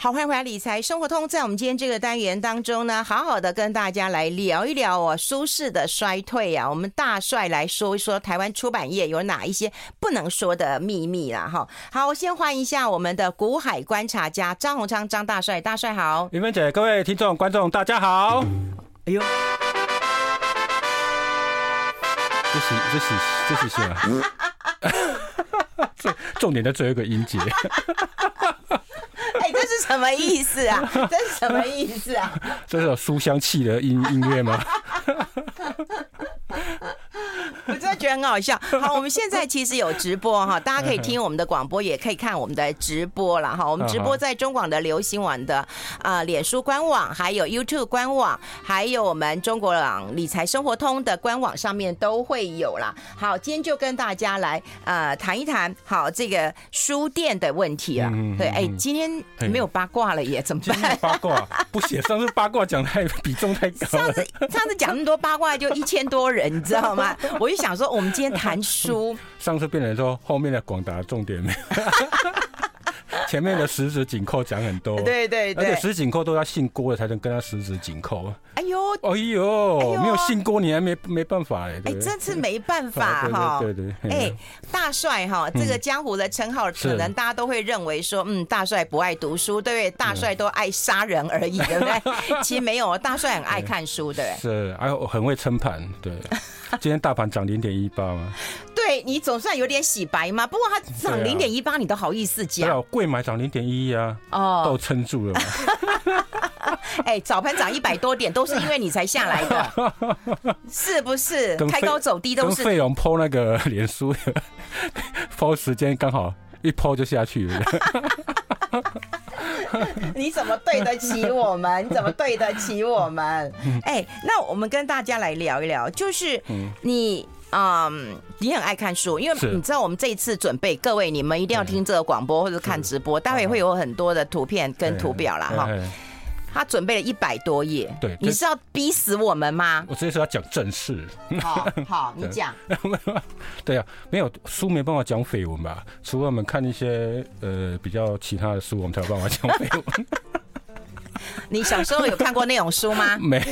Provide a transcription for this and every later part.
好，欢迎回来理财生活通。在我们今天这个单元当中呢，好好的跟大家来聊一聊哦，舒适的衰退啊。我们大帅来说一说台湾出版业有哪一些不能说的秘密啦。哈。好，我先欢迎一下我们的股海观察家张宏昌张大帅，大帅好。云芬姐，各位听众观众大家好。哎呦，这是这是这是什么？重重点在最后一个音节。哎，这是什么意思啊？这是什么意思啊？这是有书香气的音音乐吗？我真的觉得很好笑。好，我们现在其实有直播哈，大家可以听我们的广播，也可以看我们的直播了哈。我们直播在中广的流行网的啊，脸书官网，还有 YouTube 官网，还有我们中国网理财生活通的官网上面都会有啦。好，今天就跟大家来呃谈一谈好这个书店的问题了。对，哎，今天没有八卦了耶，怎么办？八卦不写，上次八卦讲太比重太高了。上次上次讲那么多八卦就一千多人，你知道吗？我就想说，我们今天谈书。上次变成说后面的广达重点没有，前面的十指紧扣讲很多。对对对，而且十指紧扣都要姓郭的才能跟他十指紧扣。哎呦，哎呦，没有姓郭你还没没办法哎。哎，这次没办法哈。对对。哎，大帅哈，这个江湖的称号，可能大家都会认为说，嗯，大帅不爱读书，对不对？大帅都爱杀人而已，对不对？其实没有，大帅很爱看书，对。是，还有很会撑盘，对。今天大盘涨零点一八吗？对，你总算有点洗白嘛。不过它涨零点一八，你都好意思讲？对啊，买涨零点一啊，哦，都撑住了嘛。哎，早盘涨一百多点，都是因为你才下来的，是不是？开高走低都是。费勇抛那个脸书，抛时间刚好一抛就下去了。你怎么对得起我们？你怎么对得起我们？哎，那我们跟大家来聊一聊，就是你，嗯，你很爱看书，因为你知道我们这一次准备，各位你们一定要听这个广播或者看直播，待会会有很多的图片跟图表啦。哈。他准备了一百多页，对，你是要逼死我们吗？我直接说要讲正事。好，好，你讲。对啊，没有书没办法讲绯闻吧？除了我们看一些呃比较其他的书，我们才有办法讲绯闻。你小时候有看过那种书吗？没，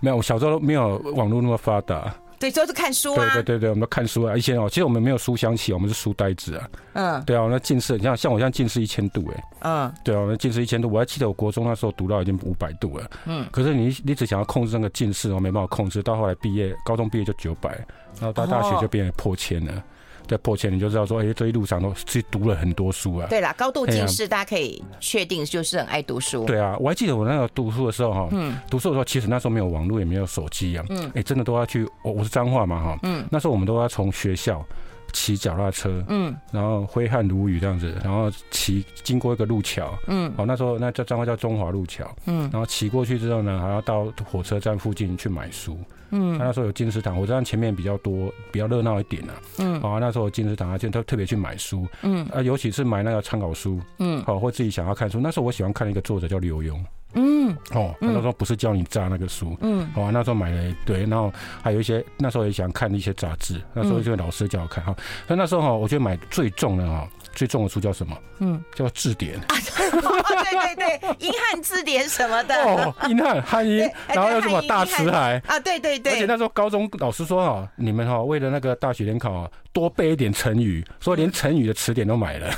没有。我小时候没有网络那么发达。对，就是看书啊。对对对对，我们都看书啊。以前哦，其实我们没有书香气，我们是书呆子啊。嗯。对啊，那近视，你像像我现在近视一千度哎。嗯。对啊，那近视一千度，我还记得我国中那时候读到已经五百度了。嗯。可是你你只想要控制那个近视，我没办法控制，到后来毕业，高中毕业就九百，然后到大学就变成破千了。在破千，你就知道说，哎，这一路上都是读了很多书啊。对啦，高度近视，大家可以确定就是很爱读书。对啊，我还记得我那个读书的时候哈，嗯，读书的时候其实那时候没有网络，也没有手机啊，嗯，哎，真的都要去，我我是彰化嘛哈，嗯，那时候我们都要从学校骑脚踏车，嗯，然后挥汗如雨这样子，然后骑经过一个路桥，嗯，哦，那时候那叫彰化叫中华路桥，嗯，然后骑过去之后呢，还要到火车站附近去买书。嗯，那时候有金石堂，火车站前面比较多，比较热闹一点呢。嗯，好，那时候有金石堂啊，就特特别去买书。嗯，啊，尤其是买那个参考书。嗯，好，或自己想要看书。那时候我喜欢看一个作者叫刘墉。嗯，哦，那时候不是叫你炸那个书。嗯，好，那时候买了一堆，然后还有一些那时候也想看一些杂志。那时候就老师叫我看哈。所以那时候哈，我觉得买最重的哈。最重的书叫什么？嗯，叫字典。对对 对，英汉字典什么的。哦，英汉汉英，然后又什么大辞海啊？对对对。而且那时候高中老师说哈，你们哈为了那个大学联考啊，多背一点成语，所以连成语的词典都买了。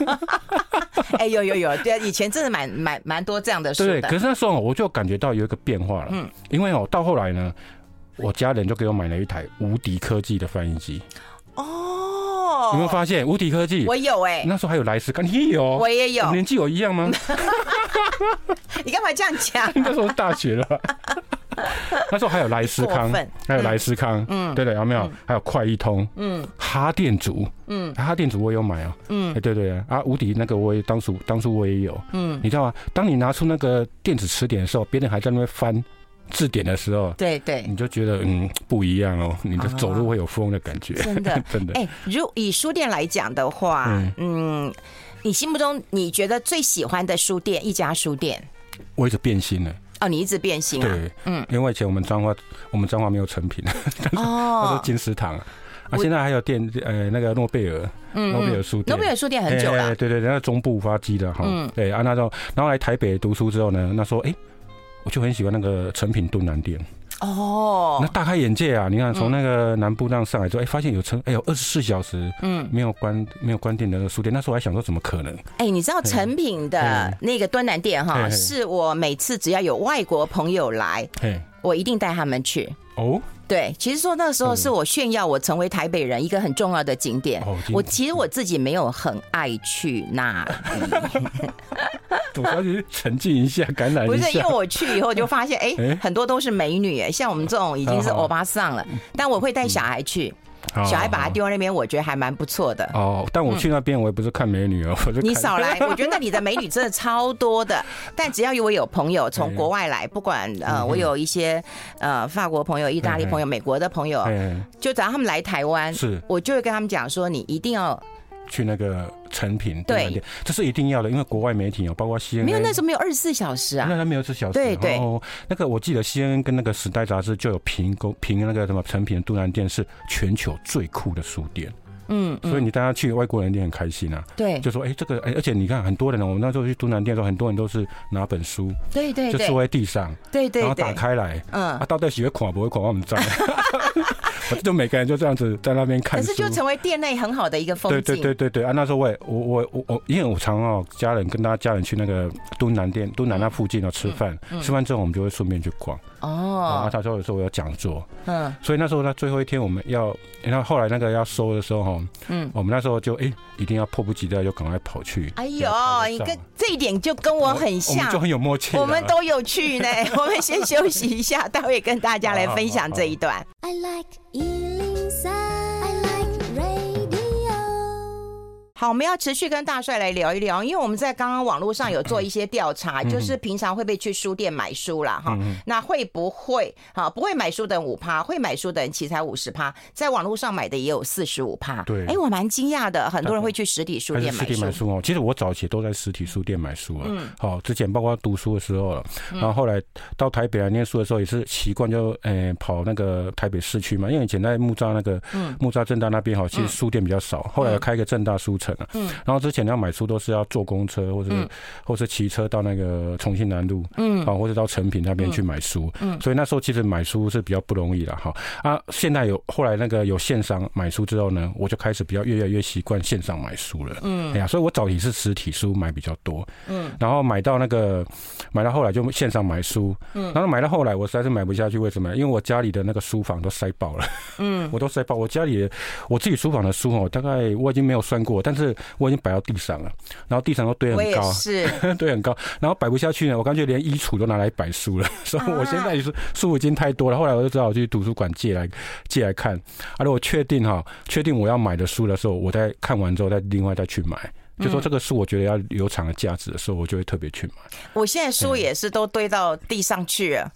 哎，有有有，对，以前真的蛮蛮蛮多这样的事的。对，可是那时候我就感觉到有一个变化了。嗯，因为哦，到后来呢，我家人就给我买了一台无敌科技的翻译机。哦。有没有发现无敌科技？我有哎、欸，那时候还有莱斯康，你有？我也有。年纪有一样吗？你干嘛这样讲？那时候是大学了。那时候还有莱斯康，还有莱斯康，嗯，对对，有没有？还有快一通，嗯，哈电族，嗯，哈电族我有买哦，嗯，对对啊，无敌那个我也当初当初我也有，嗯，你知道吗？当你拿出那个电子词典的时候，别人还在那边翻。字典的时候，对对，你就觉得嗯不一样哦，你的走路会有风的感觉，真的。真的。哎，如以书店来讲的话，嗯，你心目中你觉得最喜欢的书店一家书店？我一直变心了。哦，你一直变心啊？对，嗯，因为以前我们彰化，我们彰化没有成品，哦，他说金石堂，啊，现在还有店，呃，那个诺贝尔，诺贝尔书店，诺贝尔书店很久了，对对对，那个中部发迹的哈，对啊，那时候，然后来台北读书之后呢，那时候哎，我就很喜欢那个成品都南店。哦，那大开眼界啊！你看，从那个南部那样上来之后，哎，发现有成，哎有二十四小时，嗯，没有关没有关店的那个书店。那时候我还想说，怎么可能？哎，你知道成品的那个端南店哈，是我每次只要有外国朋友来，我一定带他们去。哦。对，其实说那时候是我炫耀我成为台北人一个很重要的景点。我其实我自己没有很爱去那里，主要是沉浸一下，感染一下。不是因为我去以后就发现，哎，很多都是美女，像我们这种已经是欧巴桑了。但我会带小孩去。小孩把他丢在那边，我觉得还蛮不错的。哦，但我去那边，我也不是看美女哦，我就你少来。我觉得那里的美女真的超多的。但只要有我有朋友从国外来，不管呃，我有一些呃法国朋友、意大利朋友、美国的朋友，就只要他们来台湾，是，我就会跟他们讲说，你一定要。去那个成品对，这是一定要的，因为国外媒体哦，包括 CNN，没有那时候没有二十四小时啊，那他没有二十四小时。对对，那个我记得 CNN 跟那个时代杂志就有评公评那个什么成品的敦南店是全球最酷的书店。嗯，所以你大家去外国人店很开心啊。对，就说哎，这个哎，而且你看很多人，我们那时候去都南店的时候，很多人都是拿本书，对对，就坐在地上，对对，然后打开来，嗯，啊，到底喜欢垮不会垮，我们在。就每个人就这样子在那边看，可是就成为店内很好的一个风景。对对对对对啊！那时候我也我我我我，因为我常哦，家人跟大家家人去那个都南店，都南那附近哦吃饭，吃饭之后我们就会顺便去逛。哦，啊，他说有时候我有讲座，嗯，所以那时候他最后一天我们要，然后后来那个要收的时候哈，嗯，我们那时候就哎，一定要迫不及待就赶快跑去。哎呦，你跟这一点就跟我很像，就很有默契。我们都有去呢，我们先休息一下，待会跟大家来分享这一段。I like 好，我们要持续跟大帅来聊一聊，因为我们在刚刚网络上有做一些调查，就是平常会不会去书店买书啦？哈，那会不会哈不会买书的人五趴，会买书的人其实才五十趴，在网络上买的也有四十五趴。对，哎，我蛮惊讶的，很多人会去实体书店买书。实体买书哦，其实我早期都在实体书店买书啊。嗯。好，之前包括读书的时候了，然后后来到台北来念书的时候，也是习惯就诶跑那个台北市区嘛，因为以前在木栅那个木栅正大那边哈，其实书店比较少，后来开个正大书城。嗯，然后之前要买书都是要坐公车或者或者骑车到那个重庆南路，嗯，啊，或者到成品那边去买书，嗯，所以那时候其实买书是比较不容易了哈。啊，现在有后来那个有线上买书之后呢，我就开始比较越来越习惯线上买书了，嗯，哎呀，所以我早期是实体书买比较多，嗯，然后买到那个买到后来就线上买书，嗯，然后买到后来我实在是买不下去，为什么？因为我家里的那个书房都塞爆了，嗯，我都塞爆，我家里我自己书房的书哦，大概我已经没有算过，但是我已经摆到地上了，然后地上都堆很高，是 堆很高，然后摆不下去呢，我干脆连衣橱都拿来摆书了。所以我现在是书已经太多了，后来我就只好去图书馆借来借来看。而且我确定哈，确定我要买的书的时候，我再看完之后再另外再去买。就说这个书我觉得要有长的价值的时候，我就会特别去买。我现在书也是都堆到地上去了，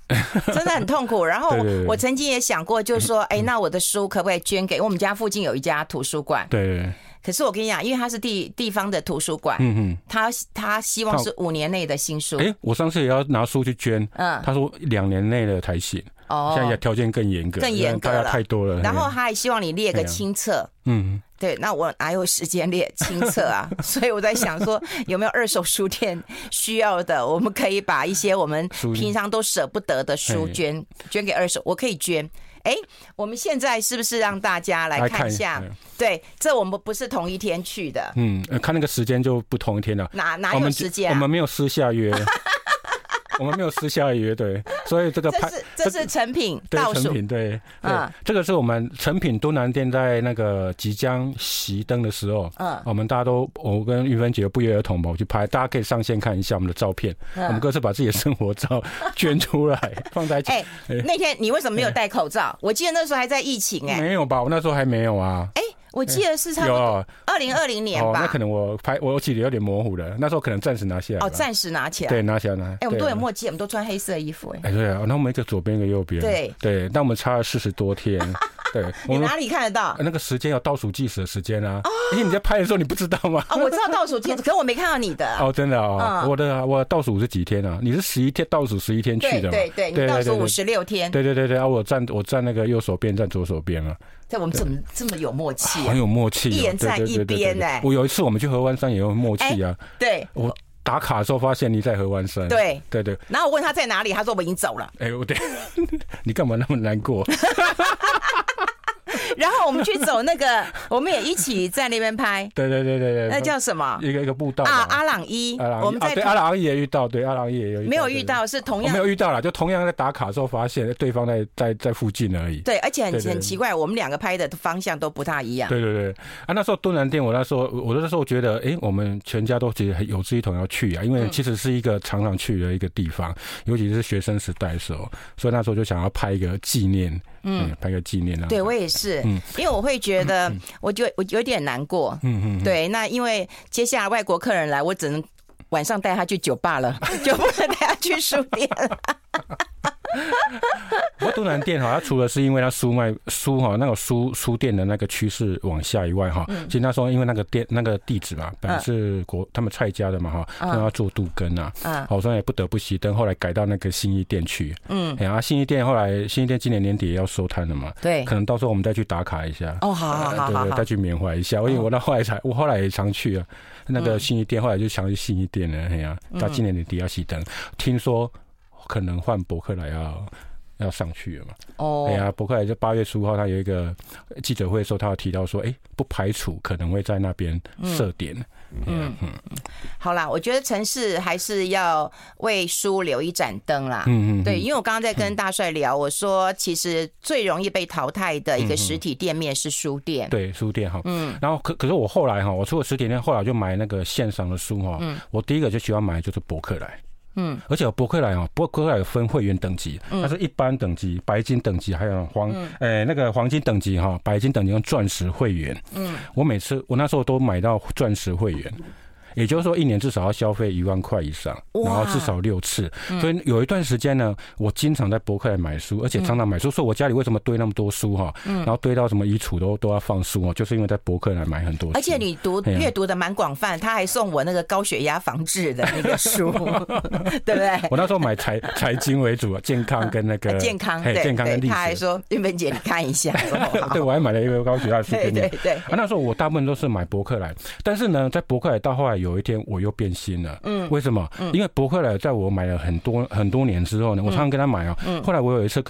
真的很痛苦。然后我曾经也想过，就是说，哎，那我的书可不可以捐给我们家附近有一家图书馆？对。可是我跟你讲，因为它是地地方的图书馆，嗯嗯，他他希望是五年内的新书。哎，我上次也要拿书去捐，嗯，他说两年内的才行。哦，现在条件更严格，更严格了，太多了。然后他还希望你列个清册，嗯，对，那我哪有时间列清册啊？所以我在想说，有没有二手书店需要的，我们可以把一些我们平常都舍不得的书捐捐给二手，我可以捐。哎，我们现在是不是让大家来看一下？对，这我们不是同一天去的。嗯，看那个时间就不同一天了。哪哪有时间？我们没有私下约。我们没有私下约，对，所以这个拍这是成品倒数，诚品对，对，这个是我们成品都南店在那个即将熄灯的时候，嗯，我们大家都我跟玉芬姐不约而同跑去拍，大家可以上线看一下我们的照片，我们各自把自己的生活照 捐出来 放在一起。哎，那天你为什么没有戴口罩？我记得那时候还在疫情，哎，没有吧？我那时候还没有啊。哎。我记得是差不多二零二零年吧。那可能我拍我记得有点模糊了。那时候可能暂时拿下来。哦，暂时拿起来。对，拿起来拿。哎，我们都有默契，我们都穿黑色衣服。哎，哎，对啊，那我们一个左边一个右边。对对，那我们差了四十多天。对，你哪里看得到？那个时间有倒数计时的时间啊，因为你在拍的时候你不知道吗？哦，我知道倒数计时，可我没看到你的。哦，真的啊，我的我倒数是几天啊？你是十一天倒数十一天去的，对对对，你倒数五十六天。对对对对啊，我站我站那个右手边，站左手边啊。在我们怎么这么有默契？很有默契，一人站一边哎。我有一次我们去河湾山也有默契啊。对，我。打卡的时候发现你在河湾山，对对对，然后我问他在哪里，他说我已经走了。哎，我对，你干嘛那么难过？然后我们去走那个，我们也一起在那边拍。对对对对对，那叫什么？一个一个步道啊，阿朗伊。我们在对阿朗伊也遇到，对阿朗伊也有没有遇到，是同样没有遇到了，就同样在打卡的时候发现对方在在在附近而已。对，而且很很奇怪，我们两个拍的方向都不大一样。对对对，啊，那时候敦南店，我那时候我那时候觉得，哎，我们全家都其实有志一同要去啊，因为其实是一个常常去的一个地方，尤其是学生时代的时候，所以那时候就想要拍一个纪念。嗯，拍个纪念啊。对，我也是，嗯，因为我会觉得，我就我有点难过。嗯嗯。对，那因为接下来外国客人来，我只能晚上带他去酒吧了，就不能带他去书店了。不过都南店哈，它除了是因为它书卖书哈，那个书书店的那个趋势往下以外哈，其实那时候因为那个店那个地址嘛，本来是国他们蔡家的嘛哈，他做杜根啊，好像也不得不熄灯，后来改到那个新义店去。嗯，然后新义店后来新义店今年年底也要收摊了嘛，对，可能到时候我们再去打卡一下。哦，好好好，对，再去缅怀一下。因为我到后来才，我后来也常去啊，那个新义店，后来就常去新义店了。哎呀，到今年年底要熄灯，听说。可能换博客来要要上去了嘛？哦，哎呀，博客来就八月十五号，他有一个记者会的时候，他有提到说，哎，不排除可能会在那边设点。嗯嗯，好啦，我觉得城市还是要为书留一盏灯啦。嗯嗯，对，因为我刚刚在跟大帅聊，我说其实最容易被淘汰的一个实体店面是书店。对，书店哈。嗯。然后可可是我后来哈，我除了实体店，后来就买那个线上的书哈。嗯。我第一个就喜欢买就是博客来。嗯，而且博客来哦，博客来有分会员等级，它是一般等级、白金等级，还有黄，诶那个黄金等级哈，白金等级跟钻石会员。嗯，我每次我那时候都买到钻石会员。也就是说，一年至少要消费一万块以上，然后至少六次。所以有一段时间呢，我经常在博客来买书，而且常常买书。说我家里为什么堆那么多书哈？然后堆到什么衣橱都都要放书哦，就是因为在博客来买很多书。而且你读 阅读的蛮广泛，他还送我那个高血压防治的那个书，对不对？我那时候买财财经为主，健康跟那个 健康，对健康跟历史。他还说玉芬姐，你看一下。对，我还买了一个高血压书给你。对对。啊，那时候我大部分都是买博客来，但是呢，在博客来到后来有一天我又变心了，嗯，为什么？嗯。因为博客来在我买了很多很多年之后呢，我常常跟他买啊，后来我有一次。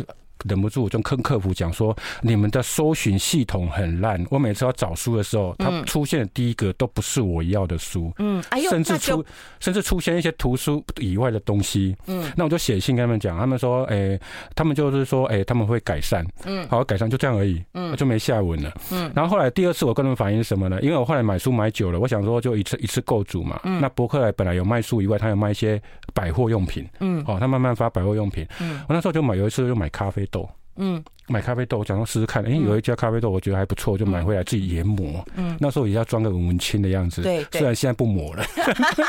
忍不住，我就跟客服讲说：“你们的搜寻系统很烂，我每次要找书的时候，它出现的第一个都不是我要的书，嗯，甚至出甚至出现一些图书以外的东西，嗯，那我就写信跟他们讲，他们说，哎，他们就是说，哎，他们会改善，嗯，好，改善就这样而已，嗯，就没下文了，嗯，然后后来第二次我跟他们反映什么呢？因为我后来买书买久了，我想说就一次一次购足嘛，嗯，那博客来本来有卖书以外，他有卖一些百货用品，嗯，哦，他慢慢发百货用品，嗯，我那时候就买，有一次就买咖啡豆。嗯，买咖啡豆，我想说试试看。哎，有一家咖啡豆，我觉得还不错，就买回来自己研磨。嗯，那时候也要装个文文青的样子。对，虽然现在不磨了。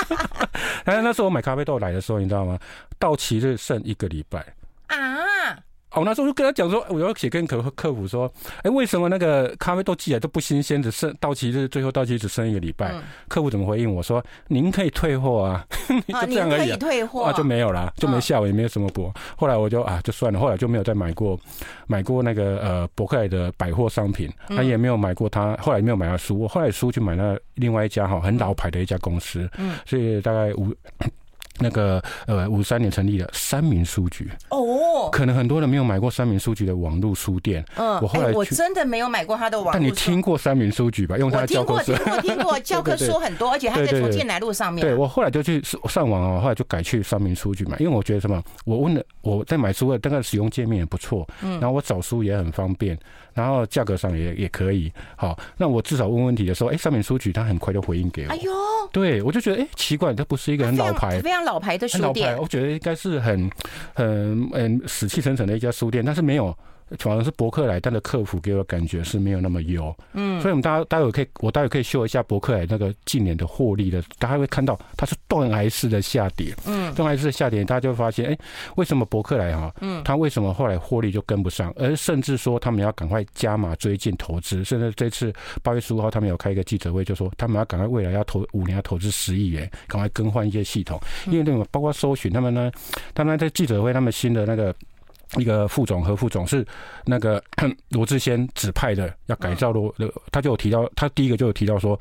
但是那时候我买咖啡豆来的时候，你知道吗？到期日剩一个礼拜啊。哦，那时候就跟他讲说，我要写跟客客服说，哎，为什么那个咖啡豆寄来都不新鲜，只剩到期日，最后到期只剩一个礼拜？客服怎么回应我说，您可以退货啊，就这样而已，退货啊，就没有啦，就没下文，也没有什么补。后来我就啊，就算了，后来就没有再买过买过那个呃博客来的百货商品，他也没有买过他，后来没有买他书，我后来书去买那另外一家哈很老牌的一家公司，嗯，所以大概五。那个呃，五三年成立的三民书局哦，可能很多人没有买过三民书局的网络书店。嗯，我后来我真的没有买过他的网络。但你听过三民书局吧？用他的教科书。听过，听过，听过教科书很多，而且他在重庆南路上面。对，我后来就去上网啊，后来就改去三民书局买，因为我觉得什么？我问了我在买书的，那个使用界面也不错，嗯，然后我找书也很方便，然后价格上也也可以。好，那我至少问问题的时候，哎，上面书局他很快就回应给我。哎呦，对我就觉得哎奇怪，这不是一个很老牌。非常老牌的书店，我觉得应该是很、很、嗯死气沉沉的一家书店，但是没有，反而是伯克莱它的客服给我的感觉是没有那么优。嗯，所以我们大家待会可以，我待会可以秀一下伯克莱那个近年的获利的，大家会看到它是断崖式的下跌。嗯，断崖式的下跌，大家就会发现，哎，为什么伯克莱哈，嗯，它为什么后来获利就跟不上，而甚至说他们要赶快加码追进投资，甚至这次八月十五号他们有开一个记者会，就说他们要赶快未来要投五年要投资十亿元，赶快更换一些系统，因为那个包括搜寻他们呢，他们在记者会他们新的那个。一个副总和副总是那个 罗志先指派的，要改造罗，他就有提到，他第一个就有提到说，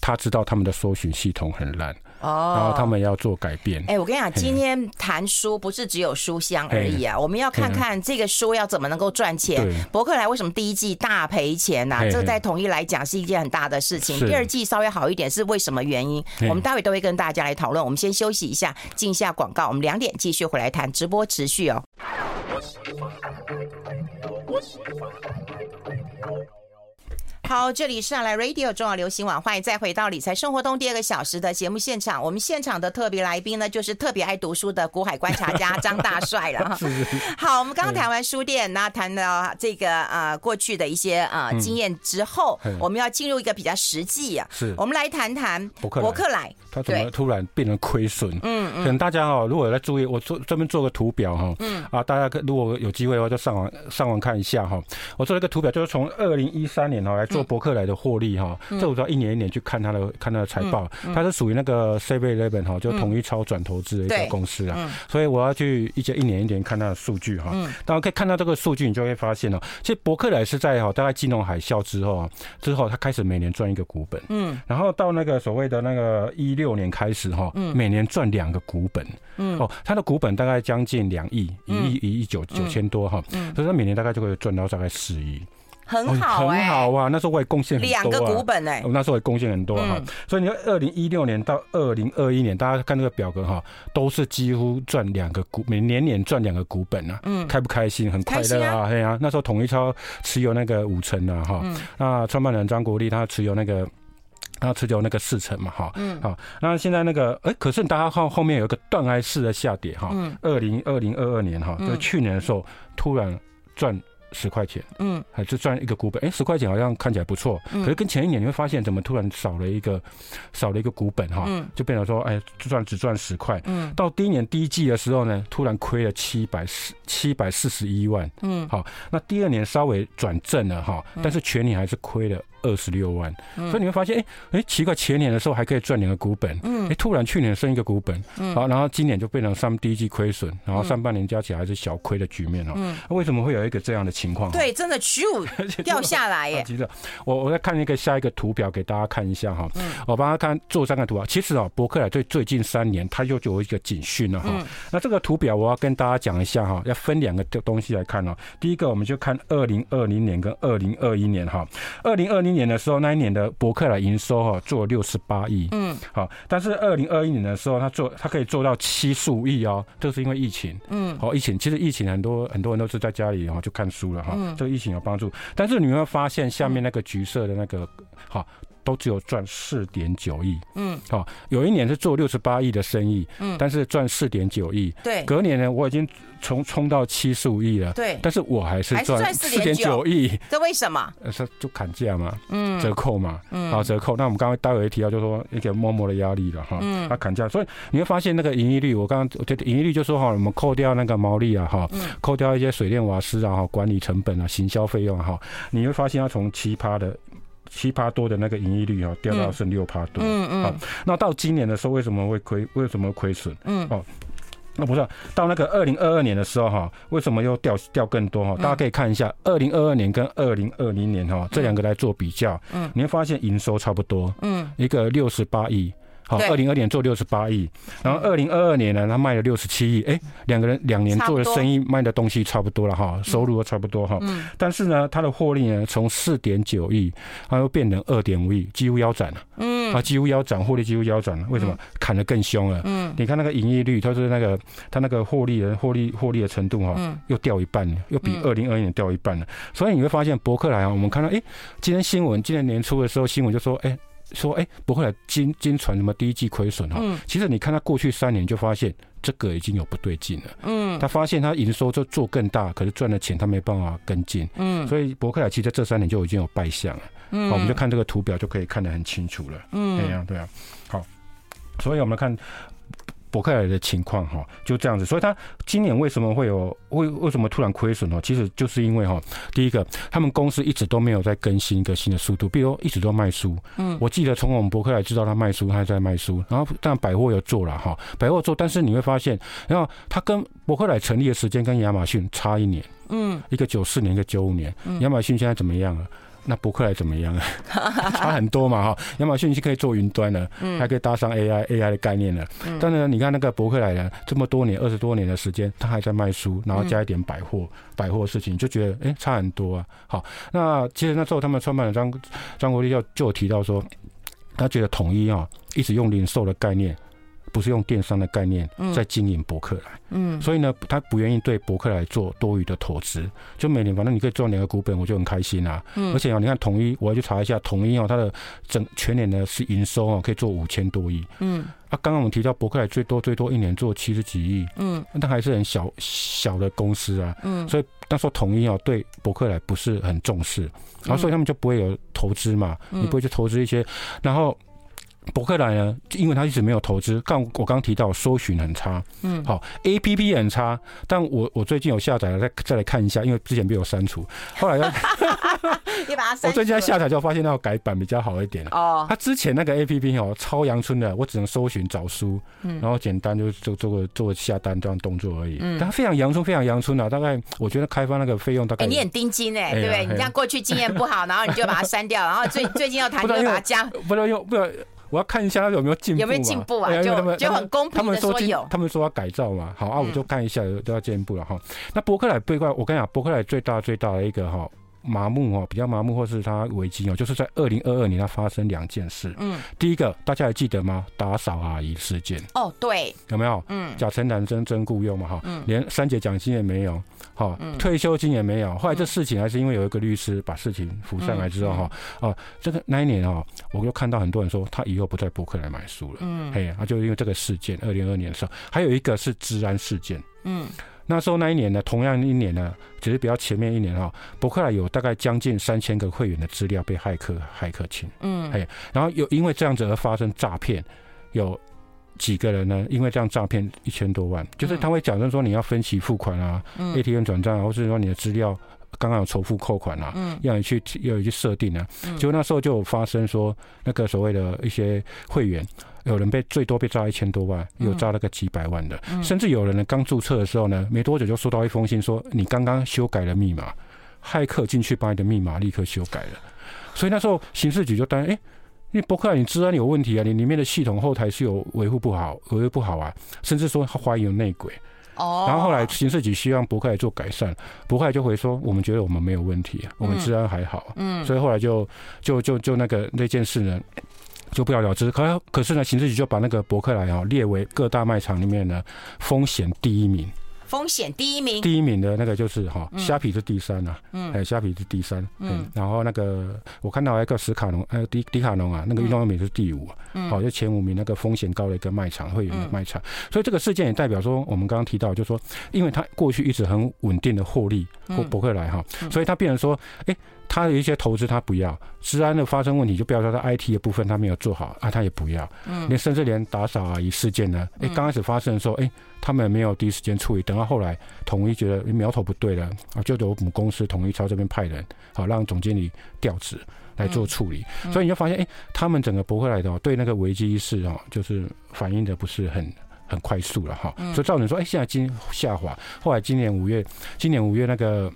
他知道他们的搜寻系统很烂。哦，然后他们要做改变。哎，我跟你讲，今天谈书不是只有书香而已啊，我们要看看这个书要怎么能够赚钱。博客来为什么第一季大赔钱呢？这在统一来讲是一件很大的事情。第二季稍微好一点是为什么原因？我们待会都会跟大家来讨论。我们先休息一下，进一下广告。我们两点继续回来谈，直播持续哦。What? 好，这里是来 Radio 中央流行网，欢迎再回到理财生活通第二个小时的节目现场。我们现场的特别来宾呢，就是特别爱读书的股海观察家张大帅了哈。好，我们刚刚谈完书店，那谈到这个呃过去的一些呃经验之后，我们要进入一个比较实际啊。是，我们来谈谈博客来，他怎么突然变成亏损？嗯嗯。可能大家哈，如果有在注意，我做这边做个图表哈。嗯。啊，大家如果有机会的话，就上网上网看一下哈。我做了一个图表，就是从二零一三年哈来。做博客来的获利哈，这我都要一年一年去看他的看他的财报，它是属于那个 Seven Eleven 哈，就统一超转投资的一个公司啊，所以我要去一节一年一年看它的数据哈。当然可以看到这个数据，你就会发现哦，其实博客来是在哈大概金融海啸之后啊，之后它开始每年赚一个股本，嗯，然后到那个所谓的那个一六年开始哈，每年赚两个股本，嗯，哦，它的股本大概将近两亿，一亿一亿九九千多哈，所以它每年大概就会赚到大概四亿。很好，很好啊！那时候我也贡献很多两个股本哎，那时候也贡献很多哈。所以你看，二零一六年到二零二一年，大家看这个表格哈，都是几乎赚两个股，每年年赚两个股本啊。嗯，开不开心？很快乐啊！对啊，那时候统一超持有那个五成啊哈。那创办人张国立他持有那个，他持有那个四成嘛哈。嗯。好，那现在那个哎，可是大家看后面有一个断崖式的下跌哈。嗯。二零二零二二年哈，就去年的时候突然赚。十块钱，嗯，还是赚一个股本，哎，十块钱好像看起来不错，可是跟前一年你会发现，怎么突然少了一个，少了一个股本哈，就变成说，哎，赚只赚十块，嗯，到第一年第一季的时候呢，突然亏了七百四七百四十一万，嗯，好，那第二年稍微转正了哈，但是全年还是亏了。二十六万，所以你会发现，哎哎，奇怪，前年的时候还可以赚两个股本，嗯，哎，突然去年升一个股本，嗯，好，然后今年就变成上第一季亏损，然后上半年加起来还是小亏的局面哦，嗯，为什么会有一个这样的情况？对，真的取五 掉下来耶！其实我我再看一个下一个图表给大家看一下哈，嗯，我帮他看做三个图啊。其实啊，伯克莱对最近三年它就有一个警讯了哈。那这个图表我要跟大家讲一下哈，要分两个东西来看哦。第一个我们就看二零二零年跟二零二一年哈，二零二零年的时候，那一年的博客来营收哈做六十八亿，嗯，好，但是二零二一年的时候，他做他可以做到七十五亿哦，这是因为疫情，嗯，好，疫情其实疫情很多很多人都是在家里然后就看书了哈，这个疫情有帮助，但是你会发现下面那个橘色的那个好。都只有赚四点九亿，嗯，好，有一年是做六十八亿的生意，嗯，但是赚四点九亿，对，隔年呢，我已经从冲到七十五亿了，对，但是我还是赚四点九。亿，这为什么？呃，是就砍价嘛，嗯，折扣嘛，嗯，好，折扣。那我们刚刚待会提到，就说一个默默的压力了哈，嗯，他砍价，所以你会发现那个盈利率，我刚刚我觉得盈利率就说哈，我们扣掉那个毛利啊，哈，扣掉一些水电瓦斯啊，哈，管理成本啊，行销费用哈，你会发现要从奇葩的。七趴多的那个盈利率哈，掉到剩六趴多。嗯嗯。好，那到今年的时候为什么会亏？为什么亏损？嗯。哦，那不是到那个二零二二年的时候哈，为什么又掉掉更多哈？大家可以看一下二零二二年跟二零二零年哈这两个来做比较。嗯。你会发现营收差不多。嗯。一个六十八亿。好，二零二年做六十八亿，然后二零二二年呢，他卖了六十七亿，哎，两个人两年做的生意卖的东西差不多了哈，收入都差不多哈，嗯，但是呢，他的获利呢，从四点九亿，它又变成二点五亿，几乎腰斩了，嗯，啊，几乎腰斩，获利几乎腰斩了，为什么？砍得更凶了，嗯，你看那个盈利率，它是那个它那个获利的获利获利的程度哈，又掉一半了，又比二零二一年掉一半了，所以你会发现博客来啊，我们看到，哎，今天新闻，今年年初的时候新闻就说，哎。说哎，博客来惊惊传什么第一季亏损哈？其实你看他过去三年就发现这个已经有不对劲了。嗯，他发现他营收就做更大，可是赚的钱他没办法跟进。嗯，所以伯克莱其实这三年就已经有败相了。嗯，好，我们就看这个图表就可以看得很清楚了。嗯，对啊，对啊。好，所以我们看。伯克莱的情况哈，就这样子，所以他今年为什么会有为为什么突然亏损呢？其实就是因为哈，第一个，他们公司一直都没有在更新一个新的速度，比如一直都卖书。嗯，我记得从我们伯克莱知道他卖书，他还在卖书，然后但百货有做了哈，百货做，但是你会发现，然后他跟伯克莱成立的时间跟亚马逊差一年，嗯，一个九四年，一个九五年，亚马逊现在怎么样了？那博克莱怎么样啊？差很多嘛哈！亚马逊是可以做云端的，还可以搭上 AI AI 的概念了。但是你看那个博克莱呢，这么多年二十多年的时间，他还在卖书，然后加一点百货百货事情，就觉得哎差很多啊。好，那其实那时候他们创办人张张国立就就有提到说，他觉得统一啊一直用零售的概念。不是用电商的概念在经营博客来，嗯，所以呢，他不愿意对博客来做多余的投资，就每年反正你可以赚两个股本，我就很开心啊，嗯，而且啊，你看统一，我要去查一下统一哦，它的整全年呢是营收哦，可以做五千多亿，嗯，啊，刚刚我们提到博客来最多最多一年做七十几亿，嗯，但还是很小小的公司啊，嗯，所以那时候统一哦对博客来不是很重视，然后所以他们就不会有投资嘛，你不会去投资一些，然后。博客来呢，因为他一直没有投资。刚我刚提到搜寻很差，嗯，好，A P P 很差。但我我最近有下载了，再再来看一下，因为之前被我删除。后来要 你把它 删。我最近在下载就发现那个改版比较好一点哦。他之前那个 A P P 哦，超阳春的，我只能搜寻找书，然后简单就做做个做个下单这样动作而已。嗯，但它非常阳春，非常阳春啊。大概我觉得开发那个费用大概。哎，你很盯紧哎，对不对？你这样过去经验不好，然后你就把它删掉，然后最最近要谈 就把它加。不能用，不能。我要看一下他有没有进步，有没有进步啊？就就很公平的说有。他们说要改造嘛，好啊，我就看一下都要进步了哈。那伯克莱这块，我跟你讲，伯克莱最大最大的一个哈麻木哦，比较麻木或是他危机哦，就是在二零二二年它发生两件事。嗯，第一个大家还记得吗？打扫阿姨事件。哦，对，有没有？嗯，假承揽真真雇佣嘛哈，嗯，连三节奖金也没有。好，退休金也没有。后来这事情还是因为有一个律师把事情浮上来之后，哈，哦，这个那一年啊，我就看到很多人说他以后不在博客来买书了。嗯，嘿，他，就因为这个事件，二零二二年的时候，还有一个是治安事件。嗯，那时候那一年呢，同样一年呢，只是比较前面一年哈，博客来有大概将近三千个会员的资料被骇客骇客侵。嗯，嘿，然后有因为这样子而发生诈骗，有。几个人呢？因为这样诈骗一千多万，就是他会假设说你要分期付款啊，ATM 转账啊，或是说你的资料刚刚有重复扣款啊，要你去要你去设定啊，结果那时候就有发生说那个所谓的一些会员，有人被最多被诈一千多万，有诈了个几百万的，甚至有人呢刚注册的时候呢，没多久就收到一封信说你刚刚修改了密码，骇客进去把你的密码立刻修改了，所以那时候刑事局就担心哎。因为博客来你治安有问题啊，你里面的系统后台是有维护不好，维护不好啊，甚至说他怀疑有内鬼。哦。然后后来刑事局希望博客来做改善，博客来就回说，我们觉得我们没有问题，我们治安还好。嗯。所以后来就就就就那个那件事呢，就不了了之。可可是呢，刑事局就把那个博客来啊列为各大卖场里面呢风险第一名。风险第一名，第一名的那个就是哈，虾皮是第三啊，嗯，哎，虾皮是第三，嗯，然后那个我看到还有一个史卡龙，还有迪迪卡侬啊，那个运动用品是第五，嗯，好，就前五名那个风险高的一个卖场会员的卖场，所以这个事件也代表说，我们刚刚提到，就是说，因为它过去一直很稳定的获利或博客来哈，所以它变成说，哎。他的一些投资，他不要；治安的发生问题，就不要说他 IT 的部分他没有做好啊，他也不要。嗯，连甚至连打扫阿姨事件呢，哎，刚开始发生的时候，哎，他们没有第一时间处理，等到后来统一觉得苗头不对了啊，就由母公司统一超这边派人，好让总经理调职来做处理。所以你就发现，哎，他们整个博客来的对那个危机意识哦，就是反应的不是很很快速了哈，所以造成说，哎，现在今下滑。后来今年五月，今年五月那个。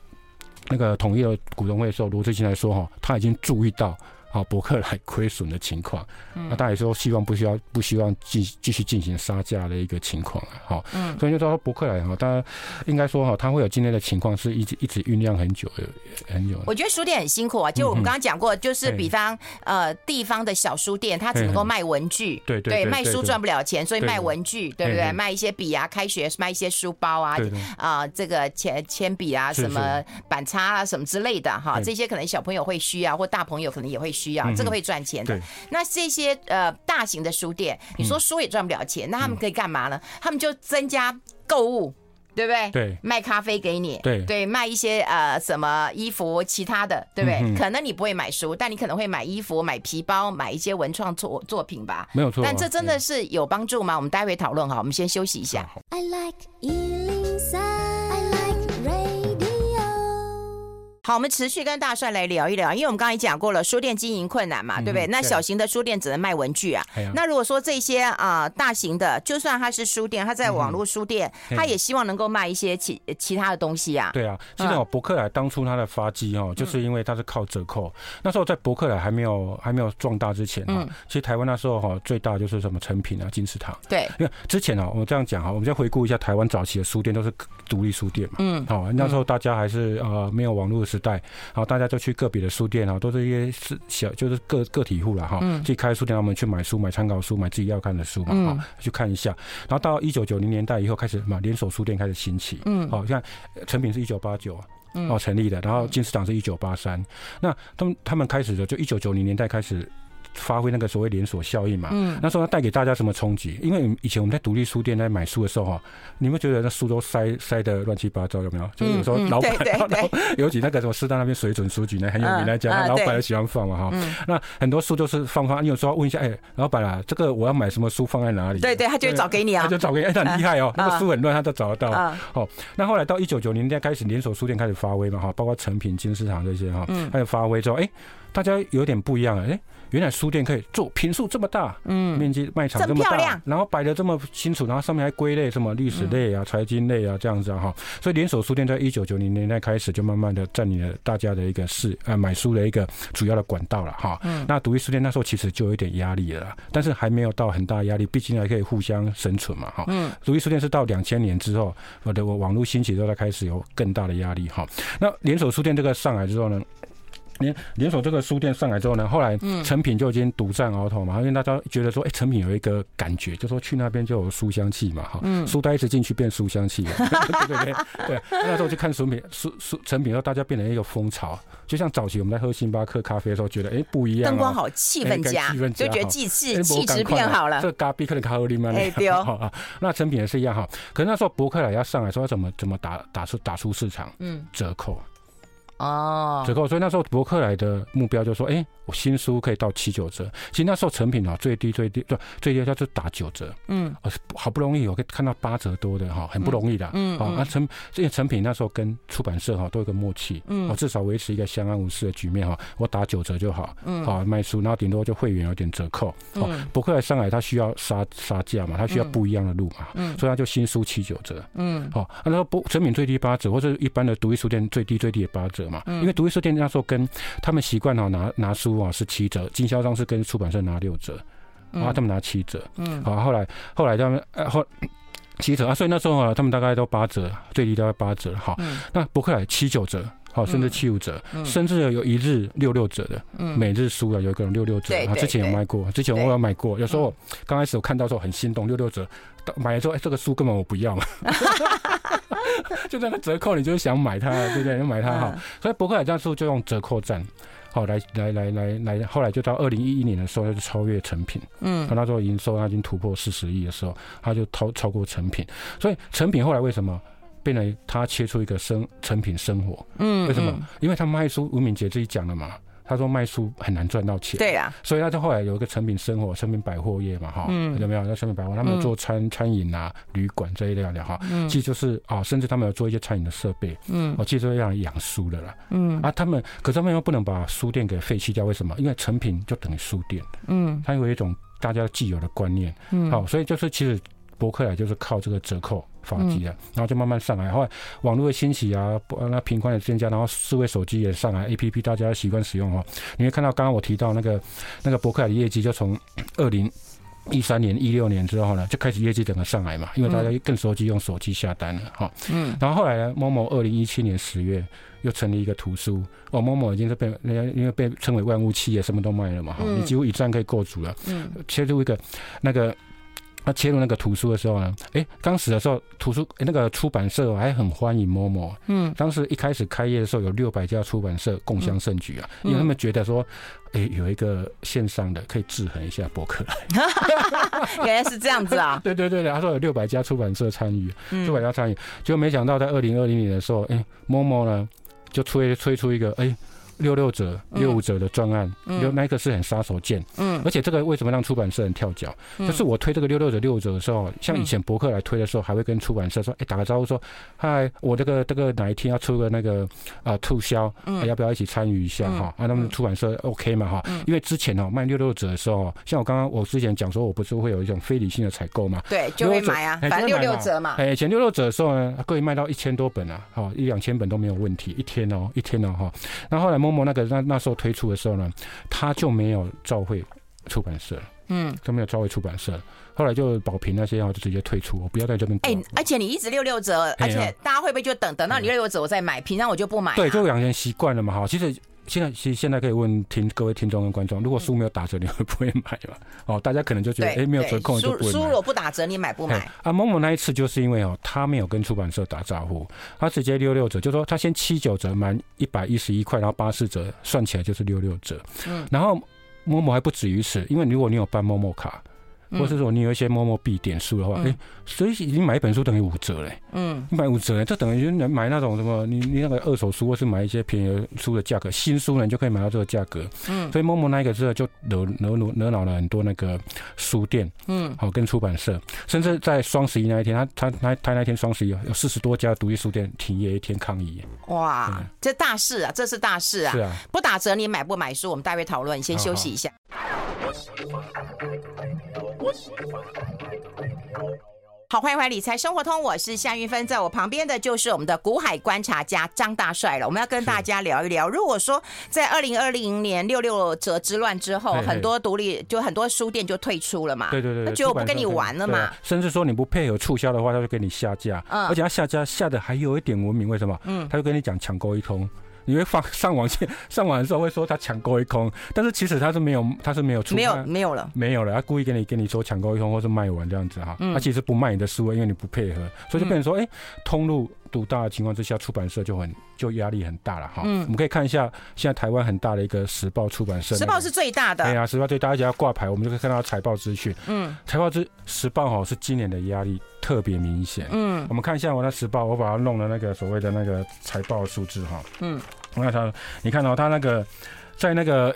那个统一的股东会的时候，罗志清来说哈，他已经注意到。好，博客来亏损的情况，那大家也说希望不需要不希望继继续进行杀价的一个情况啊，好，嗯，所以就说博客来哈，大家应该说哈，他会有今天的情况是一直一直酝酿很久的很久。我觉得书店很辛苦啊，就我们刚刚讲过，就是比方呃地方的小书店，他只能够卖文具，对对，卖书赚不了钱，所以卖文具，对不对？卖一些笔啊，开学卖一些书包啊，啊这个铅铅笔啊，什么板擦啊，什么之类的哈，这些可能小朋友会需要，或大朋友可能也会。需要，这个会赚钱的。那这些呃大型的书店，你说书也赚不了钱，那他们可以干嘛呢？他们就增加购物。对不对？对，卖咖啡给你，对对，卖一些呃什么衣服，其他的，对不对？嗯、可能你不会买书，但你可能会买衣服、买皮包、买一些文创作作品吧。没有错、啊，但这真的是有帮助吗？我们待会讨论哈，我们先休息一下。I like 好，我们持续跟大帅来聊一聊，因为我们刚才讲过了，书店经营困难嘛，对不对？那小型的书店只能卖文具啊。那如果说这些啊大型的，就算它是书店，它在网络书店，它也希望能够卖一些其其他的东西啊。对啊，其实博客来当初它的发迹哦，就是因为它是靠折扣。那时候在博客来还没有还没有壮大之前啊，其实台湾那时候哈最大就是什么成品啊、金石堂。对，因为之前啊，我们这样讲哈，我们再回顾一下台湾早期的书店都是独立书店嘛。嗯。好，那时候大家还是呃没有网络的时代，然后大大家就去个别的书店啊，都是一些是小，就是个个体户了哈。嗯。去开书店，我们去买书、买参考书、买自己要看的书嘛，哈，去看一下。然后到一九九零年代以后，开始嘛，连锁书店开始兴起。嗯。好，像成品是一九八九哦成立的，然后金石堂是一九八三。那他们他们开始的就一九九零年代开始。发挥那个所谓连锁效应嘛，嗯，那时候它带给大家什么冲击？因为以前我们在独立书店在买书的时候哈，你们觉得那书都塞塞的乱七八糟，有没有？就是有时候老板，尤其那个什么师大那边水准书局呢很有名那家，老板也喜欢放嘛哈。那很多书都是放放，你有时候问一下，哎，老板啊，这个我要买什么书放在哪里？对对，他就会找给你啊，他就找给你，哎，他很厉害哦，那个书很乱，他都找得到。哦，那后来到一九九零年代开始连锁书店开始发威嘛哈，包括成品、金市场这些哈，开始发威之后，哎，大家有点不一样了，哎。原来书店可以做坪数这么大，嗯，面积卖场这么大，然后摆的这么清楚，然后上面还归类什么历史类啊、财经类啊这样子哈，所以连锁书店在一九九零年代开始就慢慢的占领了大家的一个市呃买书的一个主要的管道了哈。嗯，那独立书店那时候其实就有点压力了，但是还没有到很大压力，毕竟还可以互相生存嘛哈。嗯，独立书店是到两千年之后，我的我网络兴起之后，才开始有更大的压力哈。那连锁书店这个上来之后呢？连连锁这个书店上来之后呢，后来成品就已经独占鳌头嘛，因为大家觉得说，哎，成品有一个感觉，就说去那边就有书香气嘛，哈，书呆子进去变书香气，对对对对。那时候去看成品书书成品，后大家变成一个风潮，就像早期我们在喝星巴克咖啡的时候，觉得哎不一样，灯光好，气氛佳，就觉得气势气质变好了。这咖啡可能咖啡里面哎对哦，那成品也是一样哈，可是那时候博客来要上来说要怎么怎么打打出打出市场，嗯，折扣。哦，折扣，所以那时候博客来的目标就是说，哎、欸，我新书可以到七九折。其实那时候成品啊，最低最低对最低，它就打九折。嗯，好不容易我可以看到八折多的哈，很不容易的。嗯，好，那成这些成品那时候跟出版社哈都有个默契。嗯，我至少维持一个相安无事的局面哈，我打九折就好。嗯，好卖书，然后顶多就会员有点折扣。嗯，博客来上海，它需要杀杀价嘛，它需要不一样的路嘛。嗯，所以它就新书七九折。嗯，好，那时候博成品最低八折，或者一般的独立书店最低最低也八折。嘛，因为独立书店那时候跟他们习惯哈拿拿书啊是七折，经销商是跟出版社拿六折，然后他们拿七折，嗯，好，后来后来他们呃后七折啊，所以那时候啊他们大概都八折，最低都要八折，好，那博客来七九折，好，甚至七五折，甚至有一日六六折的，每日书啊有一个人六六折，啊，之前有卖过，之前我有买过，有时候刚开始我看到时候很心动，六六折，买了之后哎这个书根本我不要嘛。就那个折扣，你就想买它，对不对？就买它哈。所以博客来这样说就用折扣战，好来来来来来，后来就到二零一一年的时候，他就超越成品。嗯，他那时候营收他已经突破四十亿的时候，他就超超过成品。所以成品后来为什么变成他切出一个生成品生活？嗯，为什么？因为他卖书，吴敏杰自己讲了嘛。他说卖书很难赚到钱，对呀，所以他就后来有一个成品生活、成品百货业嘛，哈，有没有？那成品百货他们有做餐餐饮啊、旅馆这一类的哈，嗯。其实就是啊，甚至他们有做一些餐饮的设备，嗯，哦，其实这样养书的啦，嗯，啊，他们可是他们又不能把书店给废弃掉，为什么？因为成品就等于书店，嗯，他有一种大家既有的观念，嗯，好，所以就是其实博客来就是靠这个折扣。发迹了，然后就慢慢上来。后来网络的兴起啊，那频宽的增加，然后智慧手机也上来，APP 大家习惯使用哦。你会看到刚刚我提到那个那个博客的业绩，就从二零一三年、一六年之后呢，就开始业绩整个上来嘛，因为大家更熟悉用手机下单了哈。嗯。然后后来呢，Momo 二零一七年十月又成立一个图书哦，Momo 已经是被人家因为被称为万物企业，什么都卖了嘛哈，你几乎一站可以购足了。嗯。切入一个那个。他切入那个图书的时候呢，哎，当时的时候图书那个出版社还很欢迎 Momo。嗯，当时一开始开业的时候有六百家出版社共襄盛举啊，因为他们觉得说，哎，有一个线上的可以制衡一下博客来。原来是这样子啊！对对对，他说有六百家出版社参与，六百家参与，结果没想到在二零二零年的时候，哎，Momo 呢就推推出一个哎。六六折、六五折的专案，六、嗯、那个是很杀手锏。嗯，而且这个为什么让出版社很跳脚？嗯、就是我推这个六六折、六五折的时候，像以前博客来推的时候，还会跟出版社说：“哎、欸，打个招呼说，嗨，我这个这个哪一天要出个那个啊促销，嗯、要不要一起参与一下哈？”嗯、啊，他们出版社 OK 嘛哈？嗯、因为之前哦卖六六折的时候，像我刚刚我之前讲说，我不是会有一种非理性的采购嘛？对，就会买啊，反正六六折嘛。哎，以前六六折的时候呢，可以卖到一千多本啊，哈，一两千本都没有问题，一天哦，一天哦哈。那后来 Momo 那个那那时候。推出的时候呢，他就没有召会出版社，嗯，都没有召会出版社。后来就保平那些啊，就直接退出，我不要在这边。哎，而且你一直六六折，而且大家会不会就等等到你六六折我再买？平常我就不买。对，就养成习惯了嘛。哈，其实现在其实现在可以问听各位听众跟观众，如果书没有打折，你会不会买嘛？哦，大家可能就觉得哎，没有折扣就不会买。书如果不打折，你买不买？啊，Momo 那一次就是因为哦，他没有跟出版社打招呼，他直接六六折，就说他先七九折满一百一十一块，然后八四折算起来就是六六折。嗯，然后 Momo 还不止于此，因为如果你有办 Momo 卡。或是说你有一些 Momo 币点数的话，哎、嗯欸，所以你买一本书等于五折嘞。嗯，你买五折，这等于能买那种什么，你你那个二手书，或是买一些便宜的书的价格，新书呢你就可以买到这个价格。嗯，所以 Momo 那一个之后就惹惹惹惹恼了很多那个书店，嗯，好跟出版社，甚至在双十一那一天，他他他他那天双十一有四十多家独立书店停业一天抗议。哇，嗯、这大事啊，这是大事啊！是啊，不打折你买不买书？我们待会讨论，先休息一下。好好好，欢迎回来理财生活通，我是夏玉芬，在我旁边的就是我们的股海观察家张大帅了。我们要跟大家聊一聊，如果说在二零二零年六六折之乱之后，很多独立就很多书店就退出了嘛，对对对，他觉得我不跟你玩了嘛，甚至说你不配合促销的话，他就给你下架，嗯，而且他下架下的还有一点文明，为什么？嗯，他就跟你讲抢购一通。你会放上网去上网的时候会说他抢购一空，但是其实他是没有，他是没有出，没有没有了，没有了，他故意给你跟你说抢购一空或是卖完这样子哈，他、嗯、其实不卖你的书，因为你不配合，所以就变成说，哎、欸，通路独大的情况之下，出版社就很就压力很大了哈。嗯，我们可以看一下现在台湾很大的一个时报出版社，时报是最大的，对啊，时报最大，而且要挂牌，我们就可以看到财报资讯。嗯，财报之时报哈是今年的压力特别明显。嗯，我们看一下我那时报，我把它弄了那个所谓的那个财报数字哈。嗯。那他，你看到、他那个，在那个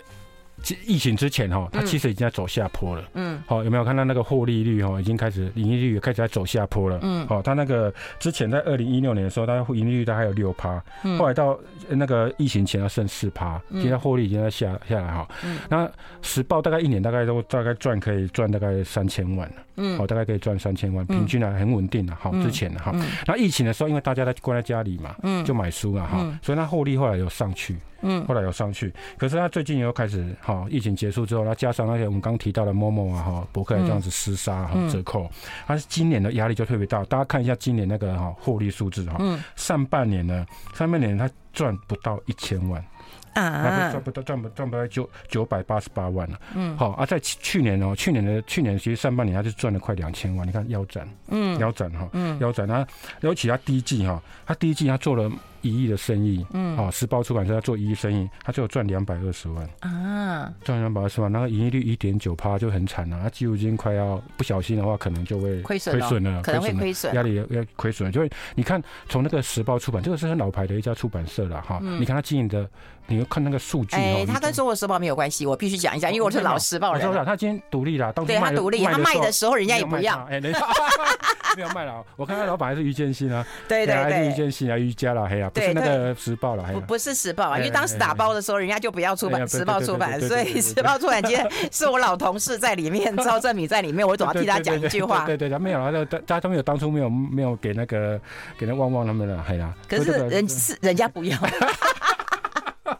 疫情之前哈、它，其实已经在走下坡了。嗯，好，有没有看到那个获利率哈，已经开始，盈利率也开始在走下坡了。嗯，好，他那个之前在二零一六年的时候，他盈利率大概有六趴，后来到那个疫情前要剩四趴，现在获利已经在下下来哈。嗯，那时报大概一年大概都大概赚可以赚大概三千万。了。嗯，好，大概可以赚三千万，平均啊很稳定的，好，之前的哈。那疫情的时候，因为大家在关在家里嘛，嗯，就买书了哈，所以它获利后来有上去，嗯，后来有上去。可是他最近又开始哈，疫情结束之后，他加上那些我们刚提到的 Momo 啊哈，博客来这样子厮杀哈折扣，他是今年的压力就特别大。大家看一下今年那个哈获利数字哈，上半年呢，上半年他赚不到一千万。啊，赚不到赚不赚不到九九百八十八万了。嗯，好啊，在去年哦，去年的去年其实上半年他就赚了快两千万。你看腰斩，嗯，腰斩哈，嗯，腰斩。他尤其他第一季哈，他第一季他做了一亿的生意，嗯，好，时报出版社他做一亿生意，他就赚两百二十万啊，赚两百二十万，那个盈利率一点九趴就很惨了，他几乎已经快要不小心的话，可能就会亏损亏损了，可能会亏损，压力要要亏损。就会你看从那个时报出版，这个是很老牌的一家出版社了哈，你看他经营的。你要看那个数据，哎，他跟《中国时报》没有关系，我必须讲一下，因为我是老时报人。我说他今天独立了，当对他独立，他卖的时候人家也不要，哎，没有卖了。我看他老板还是余建新啊，对对对，余建新啊，余家了，嘿呀，不是那个时报了，不不是时报啊，因为当时打包的时候人家就不要出版，时报出版，所以时报出版间是我老同事在里面，赵正敏在里面，我总要替他讲一句话。对对，他没有啊，他他他没有当初没有没有给那个给那旺旺他们了，嘿呀。可是人是人家不要。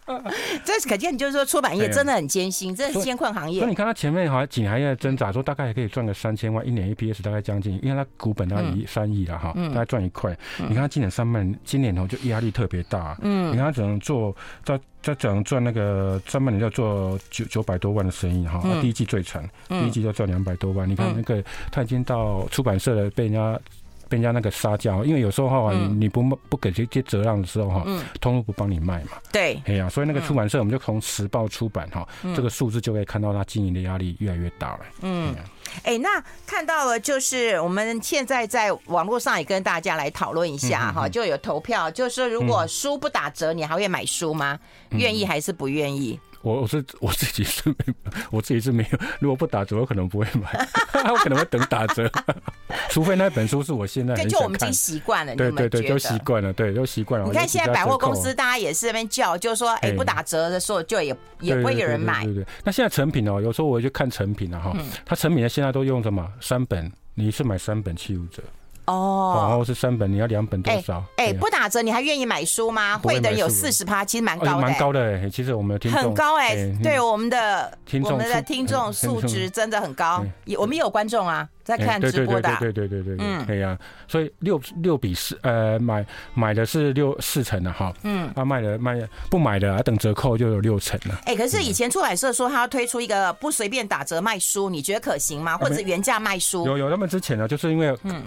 这可见就是说出版业真的很艰辛，这是艰困行业。所以你看他前面好像几年还在挣扎，说大概还可以赚个三千万，一年 EPS 大概将近，因为他股本大概一三亿了哈，大概赚一块。你看他今年上半今年头就压力特别大，嗯，你看他只能做在在只能赚那个上半年要做九九百多万的生意哈，第一季最惨，第一季就赚两百多万。你看那个他已经到出版社了，被人家。人家那个杀价，因为有时候哈，你不不给这些折让的时候哈，通路不帮你卖嘛。对，哎呀，所以那个出版社，我们就从时报出版哈，这个数字就可以看到它经营的压力越来越大了。嗯，哎，那看到了，就是我们现在在网络上也跟大家来讨论一下哈，就有投票，就是如果书不打折，你还会买书吗？愿意还是不愿意？我我是我自己是没，我自己是没有。如果不打折，我可能不会买，我可能会等打折。除非那本书是我现在。就我们已经习惯了，对对对，都习惯了，对，都习惯了。你看现在百货公司，大家也是那边叫，就是说，哎，不打折的时候，就也也不会有人买。对对。那现在成品哦，有时候我会去看成品了哈，它成品的现在都用什么？三本，你是买三本七五折。哦，然后是三本，你要两本多少？哎，不打折，你还愿意买书吗？会的人有四十趴，其实蛮高的，蛮高的。其实我们的听众很高哎，对我们的我们的听众素质真的很高。也我们也有观众啊。在看直播的，对对对对对，嗯，对呀，所以六六比四，呃，买买的是六四成的哈，嗯，他卖的卖不买的，等折扣就有六成了。哎，可是以前出版社说他要推出一个不随便打折卖书，你觉得可行吗？或者原价卖书？有有，那么之前呢，就是因为嗯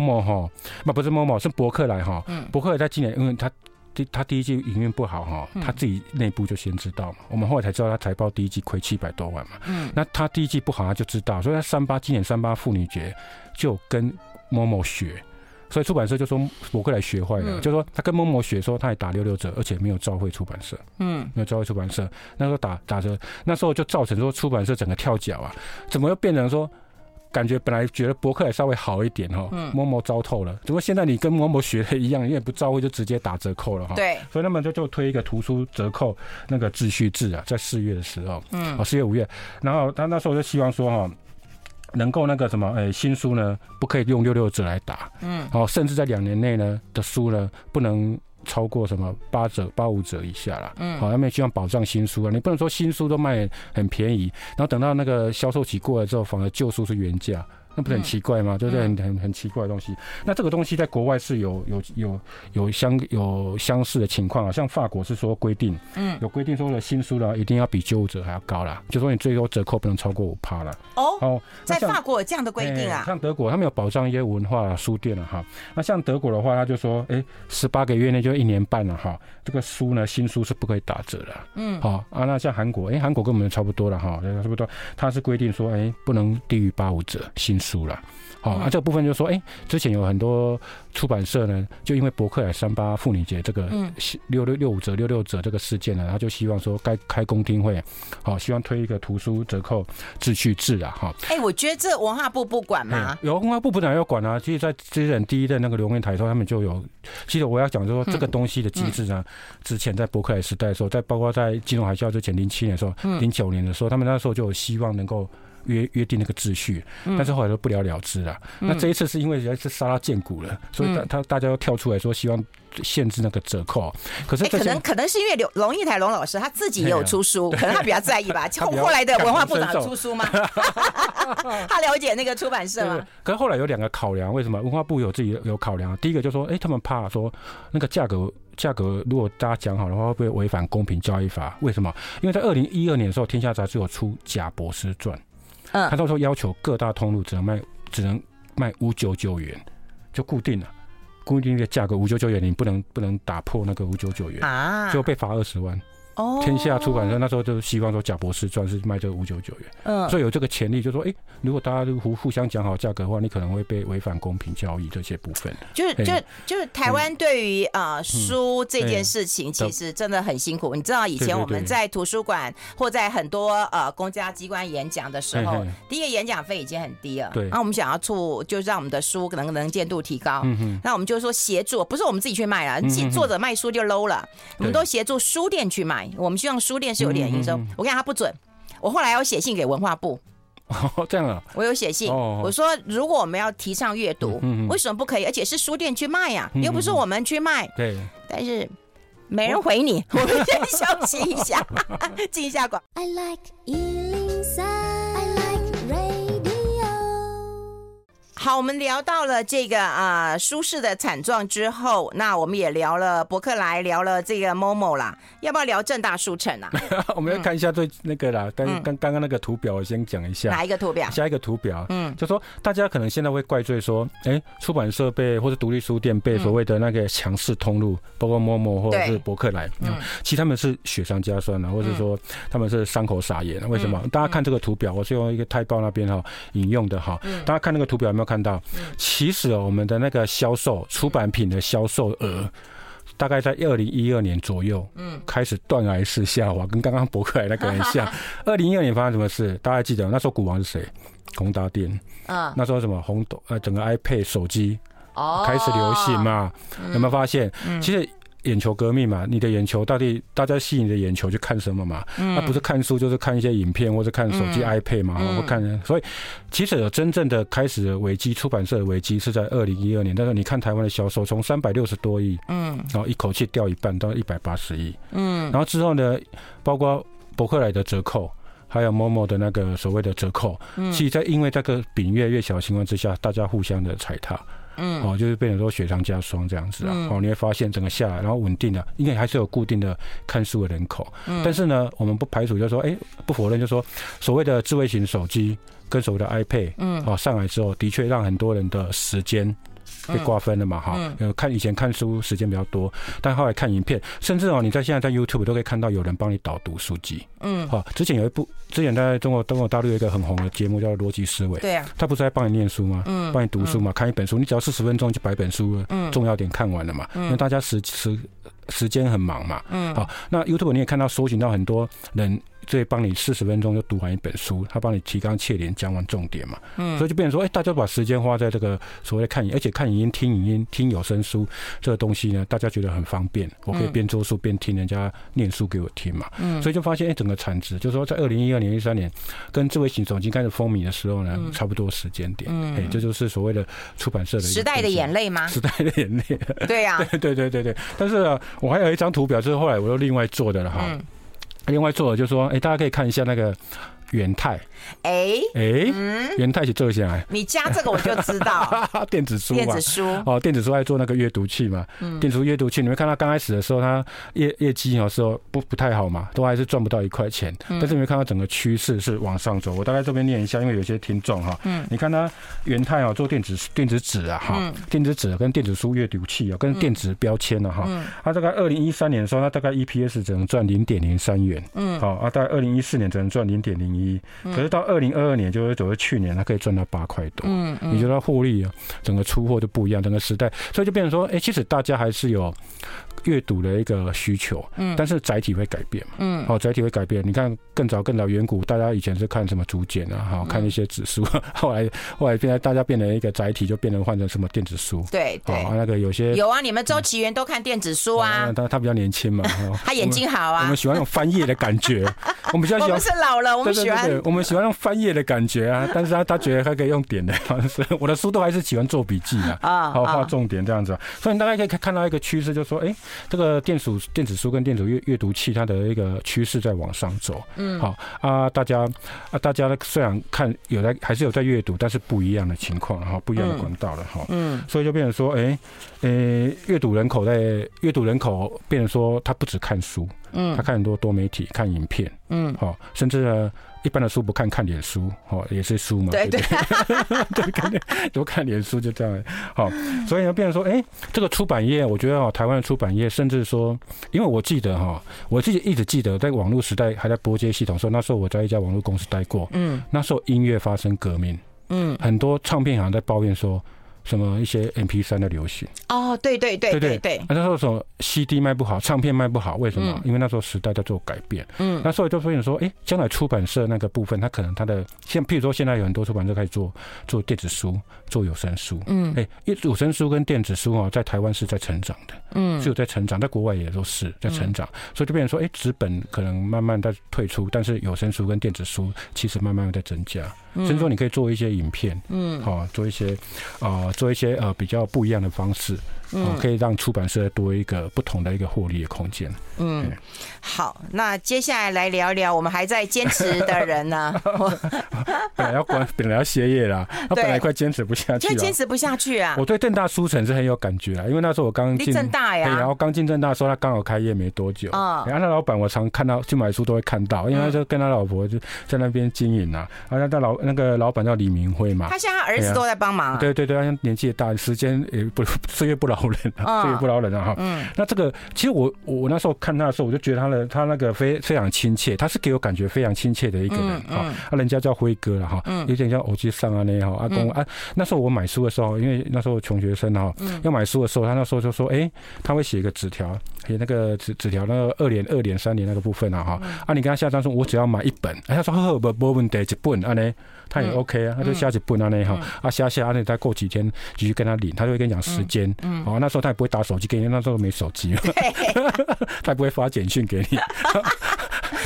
，Momo 哈，那不是 Momo 是博客来哈，嗯，博客来在今年因为他。他第一季营运不好哈，他自己内部就先知道嘛。我们后来才知道他财报第一季亏七百多万嘛。嗯，那他第一季不好，他就知道，所以他三八今年三八妇女节就跟某某学，所以出版社就说博客来学坏了，就说他跟某某学说他也打六六折，而且没有召回出版社，嗯，没有召回出版社，那时候打打折，那时候就造成说出版社整个跳脚啊，怎么又变成说？感觉本来觉得博客也稍微好一点哈，某某糟透了。只不过现在你跟某某学的一样，因为不照会就直接打折扣了哈。对，所以他们就就推一个图书折扣那个秩序制啊，在四月的时候，嗯，哦，四月五月，然后他那时候就希望说哈，能够那个什么，哎，新书呢不可以用六六折来打，嗯，哦，甚至在两年内呢的书呢不能。超过什么八折、八五折以下啦，嗯，好，他们希望保障新书啊，你不能说新书都卖很便宜，然后等到那个销售期过了之后，反而旧书是原价。那不是很奇怪吗？就是很很很奇怪的东西。那这个东西在国外是有有有有相有相似的情况啊，像法国是说规定，嗯，有规定说的新书呢一定要比九五折还要高啦，就说你最多折扣不能超过五趴了。哦，在法国有这样的规定啊？像德国他们有保障一些文化书店了哈。那像德国的话，他就说，哎，十八个月内就一年半了哈，这个书呢新书是不可以打折的。嗯，好啊。那像韩国，哎，韩国跟我们差不多了哈，差不多，他是规定说，哎，不能低于八五折新书。输了，好啊，这个部分就说，哎，之前有很多出版社呢，就因为博客来三八妇女节这个六六六五折六六折这个事件呢，他就希望说该开公听会，好，希望推一个图书折扣秩序制啊，哈。哎，我觉得这文化部不管吗？有文化部部长要管啊。其实，在之前第一任那个龙应台的时候，他们就有。其实我要讲说，这个东西的机制呢，之前在博客来时代的时候，在包括在金融海啸之前，零七年的时候，零九年的时候，他们那时候就有希望能够。约约定那个秩序，但是后来都不了了之了。嗯、那这一次是因为是杀他见骨了，所以他他大家都跳出来说希望限制那个折扣。可是可能可能是因为龙龙应台龙老师他自己也有出书，可能他比较在意吧。后后来的文化部长出书吗？他了解那个出版社吗？可是后来有两个考量，为什么文化部有自己有考量？第一个就是说，哎、欸，他们怕说那个价格价格，如果大家讲好的话，会不会违反公平交易法？为什么？因为在二零一二年的时候，天下杂志有出《贾博士传》。嗯，他到时候要求各大通路只能卖，只能卖五九九元，就固定了，固定的价格五九九元，你不能不能打破那个五九九元啊，就被罚二十万。天下出版社那时候就希望说，贾博士传是卖这个五九九元，嗯，所以有这个潜力，就说，哎，如果大家都互互相讲好价格的话，你可能会被违反公平交易这些部分。就是就就是台湾对于呃书这件事情，其实真的很辛苦。你知道以前我们在图书馆或在很多呃公家机关演讲的时候，第一个演讲费已经很低了，对。然后我们想要促，就让我们的书可能能见度提高，嗯，那我们就说协助，不是我们自己去卖了，作者卖书就 low 了，我们都协助书店去卖。我们希望书店是有点营收，嗯、我跟你讲他不准。我后来有写信给文化部，哦，这样啊，我有写信，哦、我说如果我们要提倡阅读，嗯嗯、为什么不可以？而且是书店去卖呀、啊，嗯、又不是我们去卖。对，但是没人回你，我们先休息一下，进一下广。I like 好，我们聊到了这个啊、呃、舒适的惨状之后，那我们也聊了博客来，聊了这个 Momo 啦，要不要聊正大书城啊？我们要看一下最那个啦，刚刚刚刚那个图表，我先讲一下。哪一个图表？下一个图表，嗯，就说大家可能现在会怪罪说，哎、欸，出版社被或者独立书店被所谓的那个强势通路，包括 Momo 或者是博客来，嗯，其实他们是雪上加霜啊，或者说他们是伤口撒盐。为什么？大家看这个图表，我是用一个泰报那边哈引用的哈，大家看那个图表有没有？看到，其实我们的那个销售出版品的销售额，大概在二零一二年左右，嗯，开始断崖式下滑，跟刚刚博客来那个很像。二零一二年发生什么事？大家记得那时候股王是谁？宏达电。嗯，那时候什么红豆呃，整个 iPad 手机哦开始流行嘛？有没有发现？其实。眼球革命嘛，你的眼球到底大家吸引你的眼球去看什么嘛？那不是看书就是看一些影片或者看手机 iPad 嘛，我看。所以其实有真正的开始的危机，出版社的危机是在二零一二年。但是你看台湾的销售从三百六十多亿，嗯，然后一口气掉一半到一百八十亿，嗯，然后之后呢，包括博客来的折扣，还有 Momo 的那个所谓的折扣，其实在因为这个饼越来越小的情况之下，大家互相的踩踏。嗯，哦，就是变成说雪上加霜这样子啊，哦，你会发现整个下来，然后稳定的，应该还是有固定的看书的人口。嗯，但是呢，我们不排除就是说，哎，不否认就是说，所谓的智慧型手机跟所谓的 iPad，嗯，哦，上来之后，的确让很多人的时间。被瓜分了嘛？哈，呃，看以前看书时间比较多，但后来看影片，甚至哦，你在现在在 YouTube 都可以看到有人帮你导读书籍。嗯，好，之前有一部，之前在中国中国大陆有一个很红的节目叫《逻辑思维》。对啊，他不是在帮你念书吗？嗯，帮你读书嘛，看一本书，你只要四十分钟就把一本书重要点看完了嘛。因为大家时时时间很忙嘛。嗯，好，那 YouTube 你也看到搜寻到很多人。所以帮你四十分钟就读完一本书，他帮你提纲挈领讲完重点嘛，嗯，所以就变成说，哎、欸，大家把时间花在这个所谓的看影，而且看影音、听影音、听有声书这个东西呢，大家觉得很方便，我可以边做书边听人家念书给我听嘛，嗯，所以就发现，哎、欸，整个产值就是说，在二零一二年、一三年跟智慧型手机开始风靡的时候呢，差不多时间点，嗯，哎、欸，这就是所谓的出版社的时代的眼泪吗？时代的眼泪，对呀、啊，对对对对对。但是呢，我还有一张图表，就是后来我又另外做的了哈。嗯另外做的就是说，哎，大家可以看一下那个元泰。哎哎，元泰一起做一下。你加这个我就知道，电子书，电子书哦，电子书爱做那个阅读器嘛。嗯，电子书阅读器，你们看到刚开始的时候，它业业绩有时候不不太好嘛，都还是赚不到一块钱。但是你们看到整个趋势是往上走。我大概这边念一下，因为有些听众哈，嗯，你看它元泰哦，做电子电子纸啊，哈，电子纸跟电子书阅读器啊，跟电子标签啊，哈，它大概二零一三年的时候，它大概 EPS 只能赚零点零三元，嗯，好啊，大概二零一四年只能赚零点零一，可是到二零二二年，就是走到去年，它可以赚到八块多。嗯嗯，你觉得获利啊，整个出货就不一样，整个时代，所以就变成说，哎，其实大家还是有。阅读的一个需求，嗯，但是载体会改变嘛，嗯，好，载体会改变。你看更早更早远古，大家以前是看什么竹简啊，好，看一些纸书，后来后来变成大家变成一个载体，就变成换成什么电子书，对对，那个有些有啊，你们周岐原都看电子书啊，他他比较年轻嘛，他眼睛好啊，我们喜欢用翻页的感觉，我们比较喜欢，是老了，我们喜欢，我们喜欢用翻页的感觉啊，但是他他觉得他可以用点的方式，我的书都还是喜欢做笔记啊啊，好画重点这样子，所以你大概可以看到一个趋势，就是说，哎，这个电子。电子书跟电子阅阅读器，它的一个趋势在往上走。嗯，好啊，大家啊，大家虽然看有在还是有在阅读，但是不一样的情况哈，不一样的管道了哈。嗯，所以就变成说，哎，呃，阅读人口在阅读人口变成说，他不只看书，嗯，他看很多多媒体，看影片，嗯，好，甚至呢。一般的书不看，看脸书，哦，也是书嘛，对不对，对，看多看脸书就这样，好，所以呢，变成说，哎，这个出版业，我觉得哦，台湾的出版业，甚至说，因为我记得哈，我自己一直记得，在网络时代还在拨接系统的时候，那时候我在一家网络公司待过，嗯，那时候音乐发生革命，嗯，很多唱片行在抱怨说。什么一些 MP 三的流行哦，对对对对对，那时候说 CD 卖不好，唱片卖不好，为什么？因为那时候时代在做改变。嗯，那所以就发现说，哎，将来出版社那个部分，它可能它的像，譬如说现在有很多出版社开始做做电子书，做有声书。嗯，哎，有声书跟电子书啊，在台湾是在成长的。嗯，是有在成长，在国外也都是在成长。所以就变成说，哎，纸本可能慢慢在退出，但是有声书跟电子书其实慢慢在增加。甚至说你可以做一些影片，嗯，好，做一些啊。做一些呃比较不一样的方式，嗯，可以让出版社多一个不同的一个获利的空间。嗯，好，那接下来来聊聊我们还在坚持的人呢。本来要关，本来要歇业啦，他本来快坚持不下去了，坚持不下去啊！我对正大书城是很有感觉啊，因为那时候我刚进正大呀，然后刚进正大的时候，他刚好开业没多久啊。然后他老板我常看到去买书都会看到，因为他就跟他老婆就在那边经营啊。然后他老那个老板叫李明辉嘛，他现在他儿子都在帮忙。对对对，他年纪也大，时间也不 岁月不饶人啊，岁月不饶人啊哈。嗯，那这个其实我我那时候看他的时候，我就觉得他的他那个非非常亲切，他是给我感觉非常亲切的一个人哈。啊，人家叫辉哥了哈，有点像偶吉桑啊那哈。阿公啊，那时候我买书的时候，因为那时候穷学生哈，要买书的时候，他那时候就说，哎，他会写一个纸条，写那个纸纸条那个二连二连三连那个部分啊哈。啊，你跟他下单说，我只要买一本，哎，他说呵不不问题，一本啊呢。他也 OK 啊，他就下去不那那哈，啊下下啊那再过几天继续跟他领，他就会跟你讲时间。嗯，好，那时候他也不会打手机给你，那时候没手机，他也不会发简讯给你。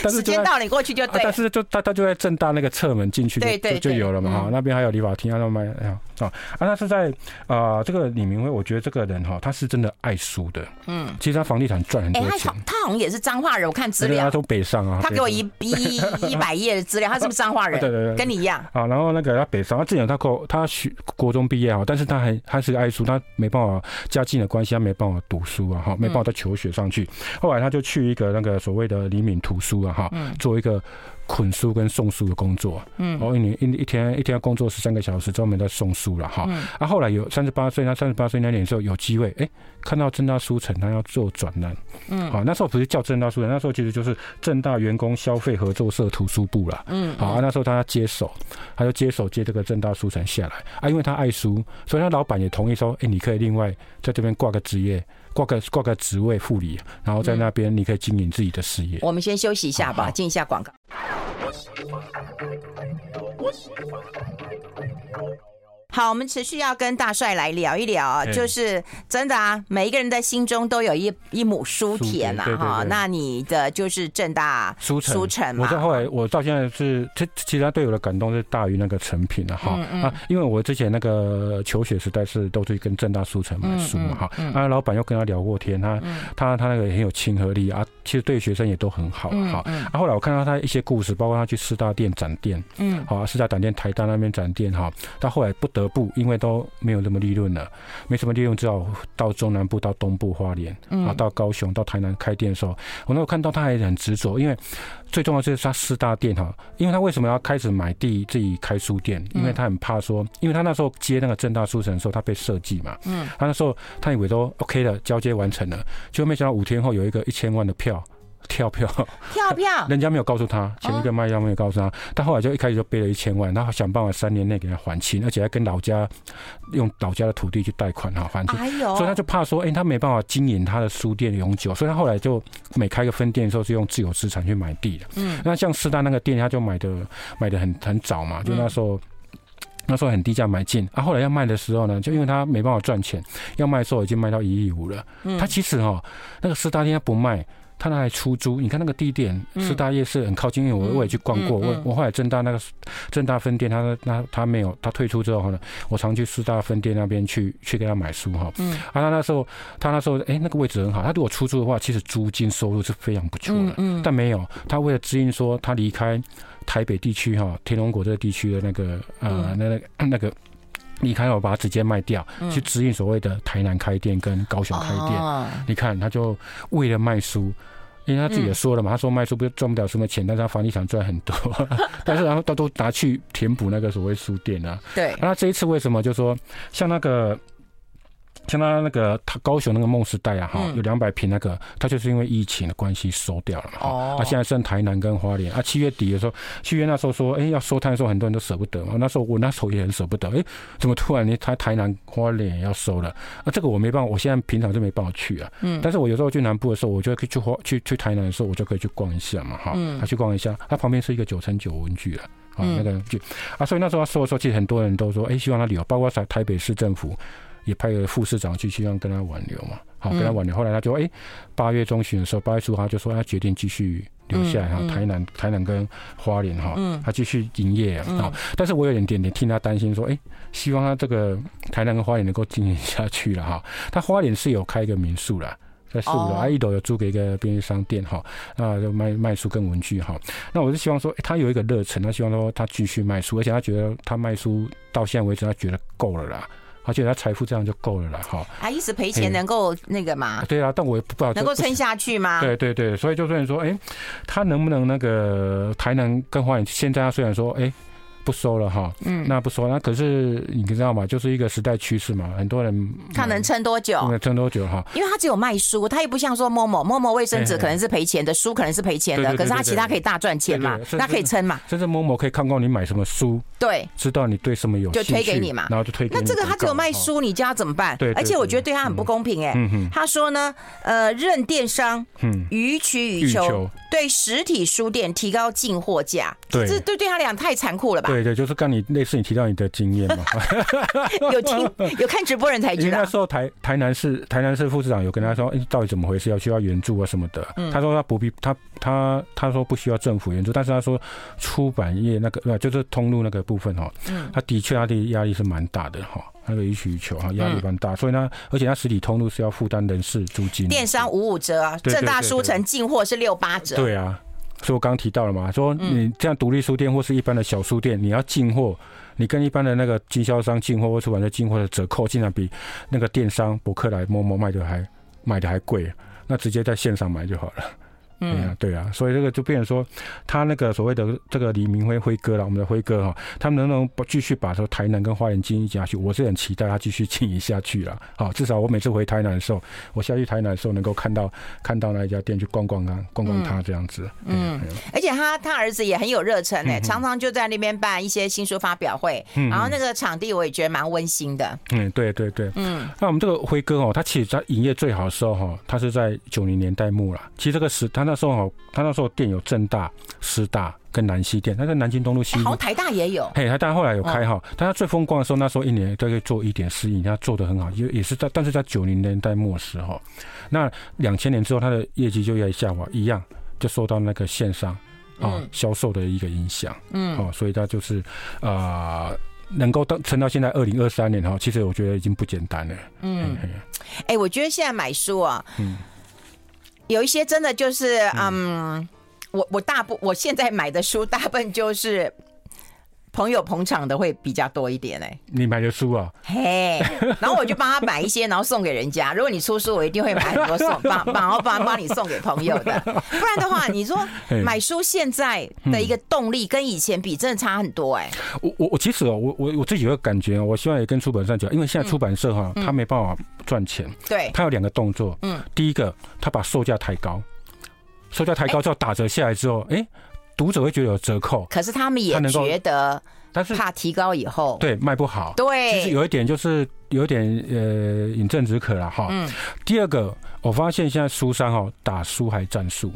但是时间到你过去就对。但是就他他就在正大那个侧门进去就就有了嘛哈，那边还有理发厅啊那卖啊啊，那是在啊这个李明辉，我觉得这个人哈，他是真的爱书的。嗯，其实他房地产赚很多钱。他好像也是彰化人，我看资料。他从北上啊。他给我一一一百页的资料，他是不是彰化人？对对对，跟你一样。啊，然后那个他北上，他之前他国他学国中毕业啊，但是他还他是爱书，他没办法家境的关系，他没办法读书啊，哈，没办法再求学上去。后来他就去一个那个所谓的李敏图书啊，哈，做一个。捆书跟送书的工作，嗯，然后一年一一天一天要工作十三个小时，专门在送书了哈。啊，后来有三十八岁，他三十八岁那年的时候有机会，哎、欸，看到正大书城，他要做转让，嗯，好，那时候不是叫正大书城，那时候其实就是正大员工消费合作社图书部了，嗯，好，啊，那时候他要接手，他就接手接这个正大书城下来，啊，因为他爱书，所以他老板也同意说，哎、欸，你可以另外在这边挂个职业。挂个挂个职位副理，然后在那边你可以经营自己的事业。我们先休息一下吧，进一下广告。好，我们持续要跟大帅来聊一聊啊，就是真的啊，每一个人的心中都有一一亩书田呐，哈。那你的就是正大书城，书城嘛。我到后来，我到现在是，其其实他对我的感动是大于那个成品的哈。啊，因为我之前那个求学时代是都是跟正大书城买书嘛哈，啊，老板又跟他聊过天，他他他那个很有亲和力啊，其实对学生也都很好哈。啊，后来我看到他一些故事，包括他去四大店展店，嗯，好，四大展店、台大那边展店哈，到后来不得。不，因为都没有那么利润了，没什么利润，只好到中南部、到东部花莲，啊，到高雄、到台南开店的时候，我那时候看到他还很执着，因为最重要就是他四大店哈，因为他为什么要开始买地自己开书店？因为他很怕说，因为他那时候接那个正大书城的时候，他被设计嘛，嗯，他那时候他以为都 OK 了，交接完成了，结果没想到五天后有一个一千万的票。跳票，跳票，人家没有告诉他，前一个卖家没有告诉他，他后来就一开始就背了一千万，他想办法三年内给他还清，而且还跟老家用老家的土地去贷款哈还清，所以他就怕说，哎，他没办法经营他的书店永久，所以他后来就每开个分店的时候是用自有资产去买地的。嗯，那像师大那个店，他就买的买的很很早嘛，就那时候那时候很低价买进，啊，后来要卖的时候呢，就因为他没办法赚钱，要卖的时候已经卖到一亿五了。嗯，他其实哈那个四大店他不卖。他那还出租，你看那个地点，四大夜市很靠近，因为我我也去逛过，我我后来正大那个正大分店，他那他没有，他退出之后呢，我常去四大分店那边去去给他买书哈。嗯。啊，他那时候他那时候哎那个位置很好，他如果出租的话，其实租金收入是非常不错的。嗯。但没有，他为了指引说他离开台北地区哈，天龙果这个地区的那个呃那那那个离开了，我把它直接卖掉，去指引所谓的台南开店跟高雄开店。你看，他就为了卖书。因为他自己也说了嘛，他说卖书不赚不了什么钱，但是他房地产赚很多，但是然后他都拿去填补那个所谓书店啊。对。那这一次为什么就说像那个？像他那个他高雄那个梦时代啊，哈，有两百平那个，他就是因为疫情的关系收掉了嘛。哦。他现在剩台南跟花莲啊，七月底的时候，七月那时候说，哎，要收摊的时候，很多人都舍不得嘛。那时候我那时候也很舍不得，哎，怎么突然你台台南花莲也要收了？啊，这个我没办法，我现在平常就没办法去啊。嗯。但是我有时候去南部的时候，我就可以去花去去台南的时候，我就可以去逛一下嘛，哈。嗯。他去逛一下，他旁边是一个九层九文具了，啊，那个就啊，所以那时候他说的时候，其实很多人都说，哎，希望他旅游，包括台台北市政府。也派个副市长去，希望跟他挽留嘛，好跟他挽留。后来他就哎，八月中旬的时候，八月初他就说他决定继续留下来，然后台南、台南跟花莲哈，他继续营业啊。但是我有点点点替他担心，说，哎，希望他这个台南跟花莲能够经营下去了哈。他花莲是有开一个民宿了，在四五楼，啊，一楼有租给一个便利商店哈，那就卖卖书跟文具哈。那我是希望说，他有一个热忱，他希望说他继续卖书，而且他觉得他卖书到现在为止，他觉得够了啦。而且他财富这样就够了了，哈。啊，一时赔钱能够那个嘛？对啊，但我也不知道能够撑下去吗？对对对，所以就算说，哎，他能不能那个台南更换？现在他虽然说，哎。不收了哈，嗯，那不收，那可是你知道吗？就是一个时代趋势嘛，很多人他能撑多久？能撑多久哈？因为他只有卖书，他也不像说 Momo，Momo 卫生纸可能是赔钱的，书可能是赔钱的，可是他其他可以大赚钱嘛，那可以撑嘛。甚至 Momo 可以看过你买什么书，对，知道你对什么有，就推给你嘛，然后就推给你。那这个他只有卖书，你叫他怎么办？对，而且我觉得对他很不公平哎。他说呢，呃，任电商，嗯，予取予求，对实体书店提高进货价，对，这对对他俩太残酷了吧？对对，就是跟你。类似你提到你的经验嘛，有听有看直播人才知道。那时候台台南市台南市副市长有跟他说，哎，到底怎么回事？要需要援助啊什么的。他说他不必，他他他说不需要政府援助，但是他说出版业那个就是通路那个部分哈，他的确他的压力是蛮大的哈，那个予取予求哈，压力蛮大。所以呢，而且他实体通路是要负担人事租金，电商五五折啊，正大书城进货是六八折。对啊。所以我刚刚提到了嘛，说你这样独立书店或是一般的小书店，你要进货，你跟一般的那个经销商进货或出版社进货的折扣，竟然比那个电商博客来、某某卖的还卖的还贵，那直接在线上买就好了。嗯，对啊，所以这个就变成说，他那个所谓的这个李明辉辉哥了，我们的辉哥哈，他们能不能不继续把说台南跟花莲经营下去？我是很期待他继续经营下去了。好，至少我每次回台南的时候，我下去台南的时候能够看到看到那一家店去逛逛啊，逛逛他这样子。嗯，而且他他儿子也很有热忱呢，常常就在那边办一些新书发表会，然后那个场地我也觉得蛮温馨的。嗯，对对对，嗯，那我们这个辉哥哦，他其实在营业最好的时候哈，他是在九零年代末了。其实这个时他那时候，他那时候店有正大、师大跟南西店，他在南京东路西。好，台大也有。嘿，台大后来有开哈，但他最风光的时候，那时候一年都可以做一点四亿，他做的很好，也也是在，但是在九零年代末时候，那两千年之后，他的业绩就越来越下滑，一样就受到那个线上啊销售的一个影响。嗯，哦，所以他就是啊、呃，能够到撑到现在二零二三年哈，其实我觉得已经不简单了。嗯，哎、欸，我觉得现在买书啊，嗯。有一些真的就是，嗯，我我大部我现在买的书大部分就是朋友捧场的会比较多一点哎。你买的书啊？嘿，然后我就帮他买一些，然后送给人家。如果你出书，我一定会买很多送，帮帮然后帮帮你送给朋友的。不然的话，你说买书现在的一个动力跟以前比，真的差很多哎。我我我其实哦，我我我自己有个感觉，我希望也跟出版社讲，因为现在出版社哈，他没办法。赚钱，对，他有两个动作，嗯，第一个他把售价抬高，售价抬高之后打折下来之后，哎、欸，读者会觉得有折扣，可是他们也觉得，但是怕提高以后，对，卖不好，对，其实有一点就是有一点呃饮鸩止渴了哈。嗯，第二个我发现现在书商哈打书还战术，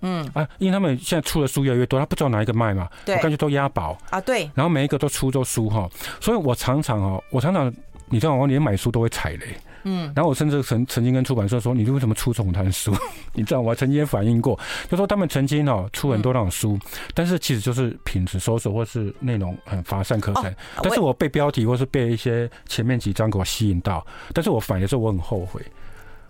嗯。啊，因为他们现在出的书越来越多，他不知道哪一个卖嘛，对，我感觉都押宝。啊，对，然后每一个都出都书哈，所以我常常哦，我常常你知道我连买书都会踩雷。嗯，然后我甚至曾曾经跟出版社说，你为什么出这种书？你知道，我还曾经也反映过，就说他们曾经哦出很多那种书，但是其实就是品质搜索或是内容很乏善可陈。但是我被标题或是被一些前面几章给我吸引到，但是我反的时候我很后悔。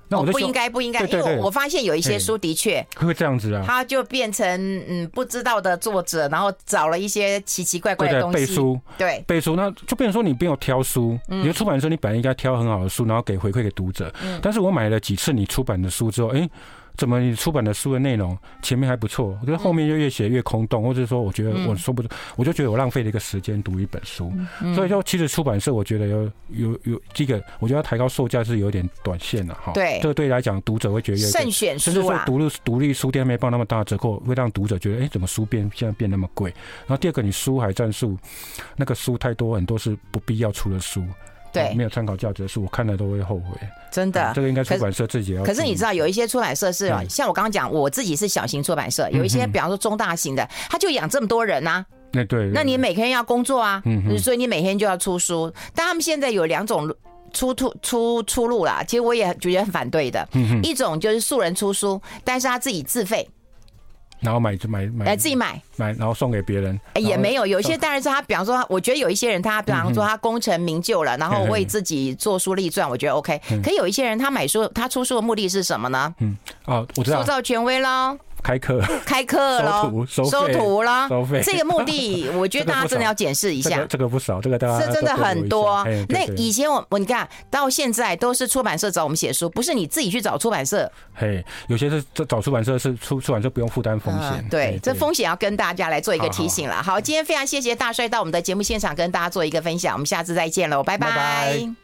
那我不应该，不应该，因为我发现有一些书的确会这样子啊，他就变成嗯不知道的作者，然后找了一些奇奇怪怪的东西。背书，对。背书，那就变成说你不用挑书，你的出版社你本来应该挑很好的书，然后给回馈给读者，但是我买了几次你出版的书之后，哎。怎么你出版的书的内容前面还不错，可是后面就越写越空洞，或者说我觉得我说不出，我就觉得我浪费了一个时间读一本书，所以说其实出版社我觉得有有有这个，我觉得抬高售价是有点短线了哈。对，这个对来讲读者会觉得慎选书啊，甚至说独立独立书店没报那么大的折扣，会让读者觉得哎，怎么书变现在变那么贵？然后第二个你书海战术，那个书太多，很多是不必要出的书。对，没有参考价值的书，我看了都会后悔。真的，这个应该出版社自己要。可是你知道，有一些出版社是，像我刚刚讲，我自己是小型出版社，有一些，比方说中大型的，他就养这么多人呐。那对，那你每天要工作啊，所以你每天就要出书。但他们现在有两种出出出出路啦，其实我也觉得很反对的。一种就是素人出书，但是他自己自费。然后买就买买哎自己买买，然后送给别人。哎，也没有，有些当然是他，比方说，我觉得有一些人他，比方说他功成名就了，然后为自己做书立传，我觉得 OK。可有一些人他买书，他出书的目的是什么呢？嗯，哦，我知道，塑造权威喽。开课，开课了，收收徒了，收费。这个目的，我觉得大家真的要检视一下。这个不少，这个大家这真的很多。那以前我我你看到现在都是出版社找我们写书，不是你自己去找出版社。嘿，有些是找出版社，是出出版社不用负担风险。对，这风险要跟大家来做一个提醒了。好，今天非常谢谢大帅到我们的节目现场跟大家做一个分享，我们下次再见喽，拜拜。